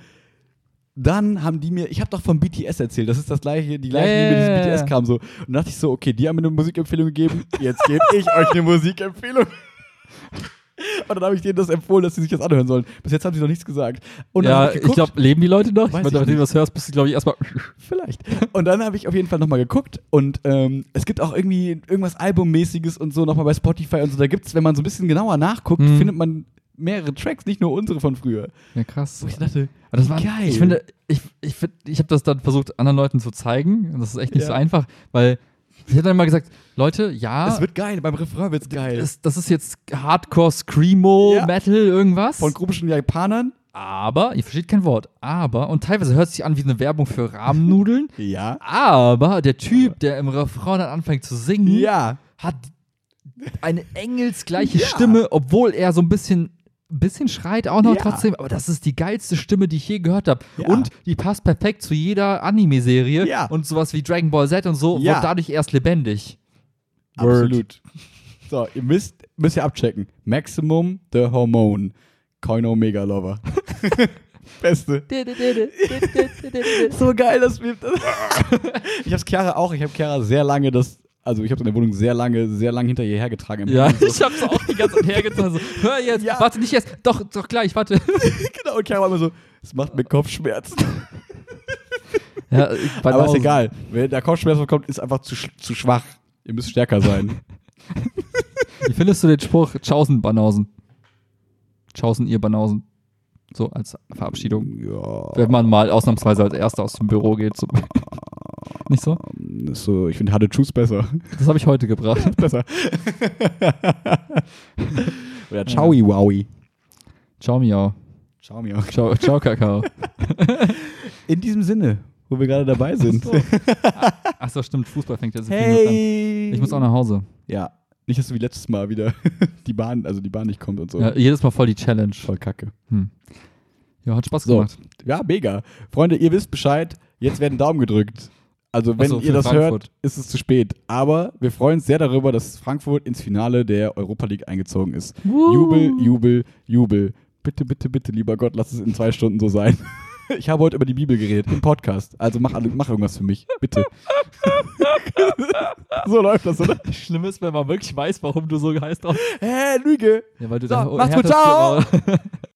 dann haben die mir, ich habe doch von BTS erzählt, das ist das gleiche, die gleiche, die mir dieses BTS kam so. Und dann dachte ich so, okay, die haben mir eine Musikempfehlung gegeben, jetzt gebe ich euch eine Musikempfehlung. [LAUGHS] Und dann habe ich denen das empfohlen, dass sie sich das anhören sollen. Bis jetzt haben sie noch nichts gesagt. Und ja, ich geguckt. glaube, leben die Leute noch? Weiß ich ich meine, nachdem du das hörst, bist du, glaube ich, erstmal. [LAUGHS] Vielleicht. Und dann habe ich auf jeden Fall nochmal geguckt und ähm, es gibt auch irgendwie irgendwas Albummäßiges und so nochmal bei Spotify und so. Da gibt es, wenn man so ein bisschen genauer nachguckt, Mhm. findet man mehrere Tracks, nicht nur unsere von früher. Ja, krass. Wo ich dachte, Aber das war, geil. Ich finde, ich, ich, ich habe das dann versucht, anderen Leuten zu zeigen. Und das ist echt nicht Ja. so einfach, weil ich hätte dann immer gesagt, Leute, ja, es wird geil, beim Refrain wird's geil. das, das ist jetzt Hardcore, Screamo, Ja. Metal, irgendwas. von komischen Japanern. aber, ihr versteht kein Wort, aber, und teilweise hört es sich an wie eine Werbung für Rahmennudeln, [LAUGHS] Ja. aber der Typ, der im Refrain dann anfängt zu singen, Ja. hat eine engelsgleiche Ja. Stimme, obwohl er so ein bisschen, ein bisschen schreit auch noch Ja. trotzdem. Aber das ist die geilste Stimme, die ich je gehört habe. Ja. Und die passt perfekt zu jeder Anime-Serie. Ja. Und sowas wie Dragon Ball Z und so Ja. wird dadurch erst lebendig. Absolut. So, ihr müsst, müsst ihr abchecken. Maximum the Hormone. Coin Omega Lover. Beste. so geil, das wir. [LAUGHS] ich hab's Chiara auch. Ich habe Chiara sehr lange das. Also ich habe in der Wohnung sehr lange, sehr lange hinter ihr hergetragen. im Ja. So. [LAUGHS] ich hab's auch die ganze Zeit hergetan. So, hör jetzt, Ja. warte nicht jetzt. Doch, doch gleich, warte. [LAUGHS] genau, und Chiara war immer so, es macht mir Kopfschmerzen. [LAUGHS] Ja, Aber ist egal. Wenn der Kopfschmerz bekommt, ist einfach zu, zu schwach. Ihr müsst stärker sein. Wie findest du den Spruch Tschaußen, Banausen? Tschaußen, ihr Banausen. So als Verabschiedung. Ja. Wenn man mal ausnahmsweise als Erster aus dem Büro geht. So. Nicht so? So, ich finde Hade Choose besser. Das habe ich heute gebracht. [LAUGHS] besser. [LAUGHS] Oder Chowi Wowi. Ciao, Miau. Ciao, Mio. Ciao, ciao Kakao. [LAUGHS] In diesem Sinne, wo wir gerade dabei sind. Achso, stimmt, Fußball fängt jetzt in vier Minuten an. Hey! Ich muss auch nach Hause. Ja. Nicht, dass du wie letztes Mal wieder die Bahn, also die Bahn nicht kommt und so. Ja, jedes Mal voll die Challenge. Voll kacke. Hm. Ja, hat Spaß So. gemacht. Ja, mega. Freunde, ihr wisst Bescheid. Jetzt werden Daumen gedrückt. Also, wenn so, ihr das Frankfurt. hört, ist es zu spät. Aber wir freuen uns sehr darüber, dass Frankfurt ins Finale der Europa League eingezogen ist. Jubel, Jubel, Jubel. Bitte, bitte, bitte, lieber Gott, lass es in zwei Stunden so sein. [LAUGHS] Ich habe heute über die Bibel geredet im Podcast. Also mach, mach irgendwas für mich. Bitte. [LAUGHS] so läuft das, oder? Schlimm ist, wenn man wirklich weiß, warum du so heißt. Auch. Hä, Lüge. Ja, weil du So, der macht's gut, ciao. [LAUGHS]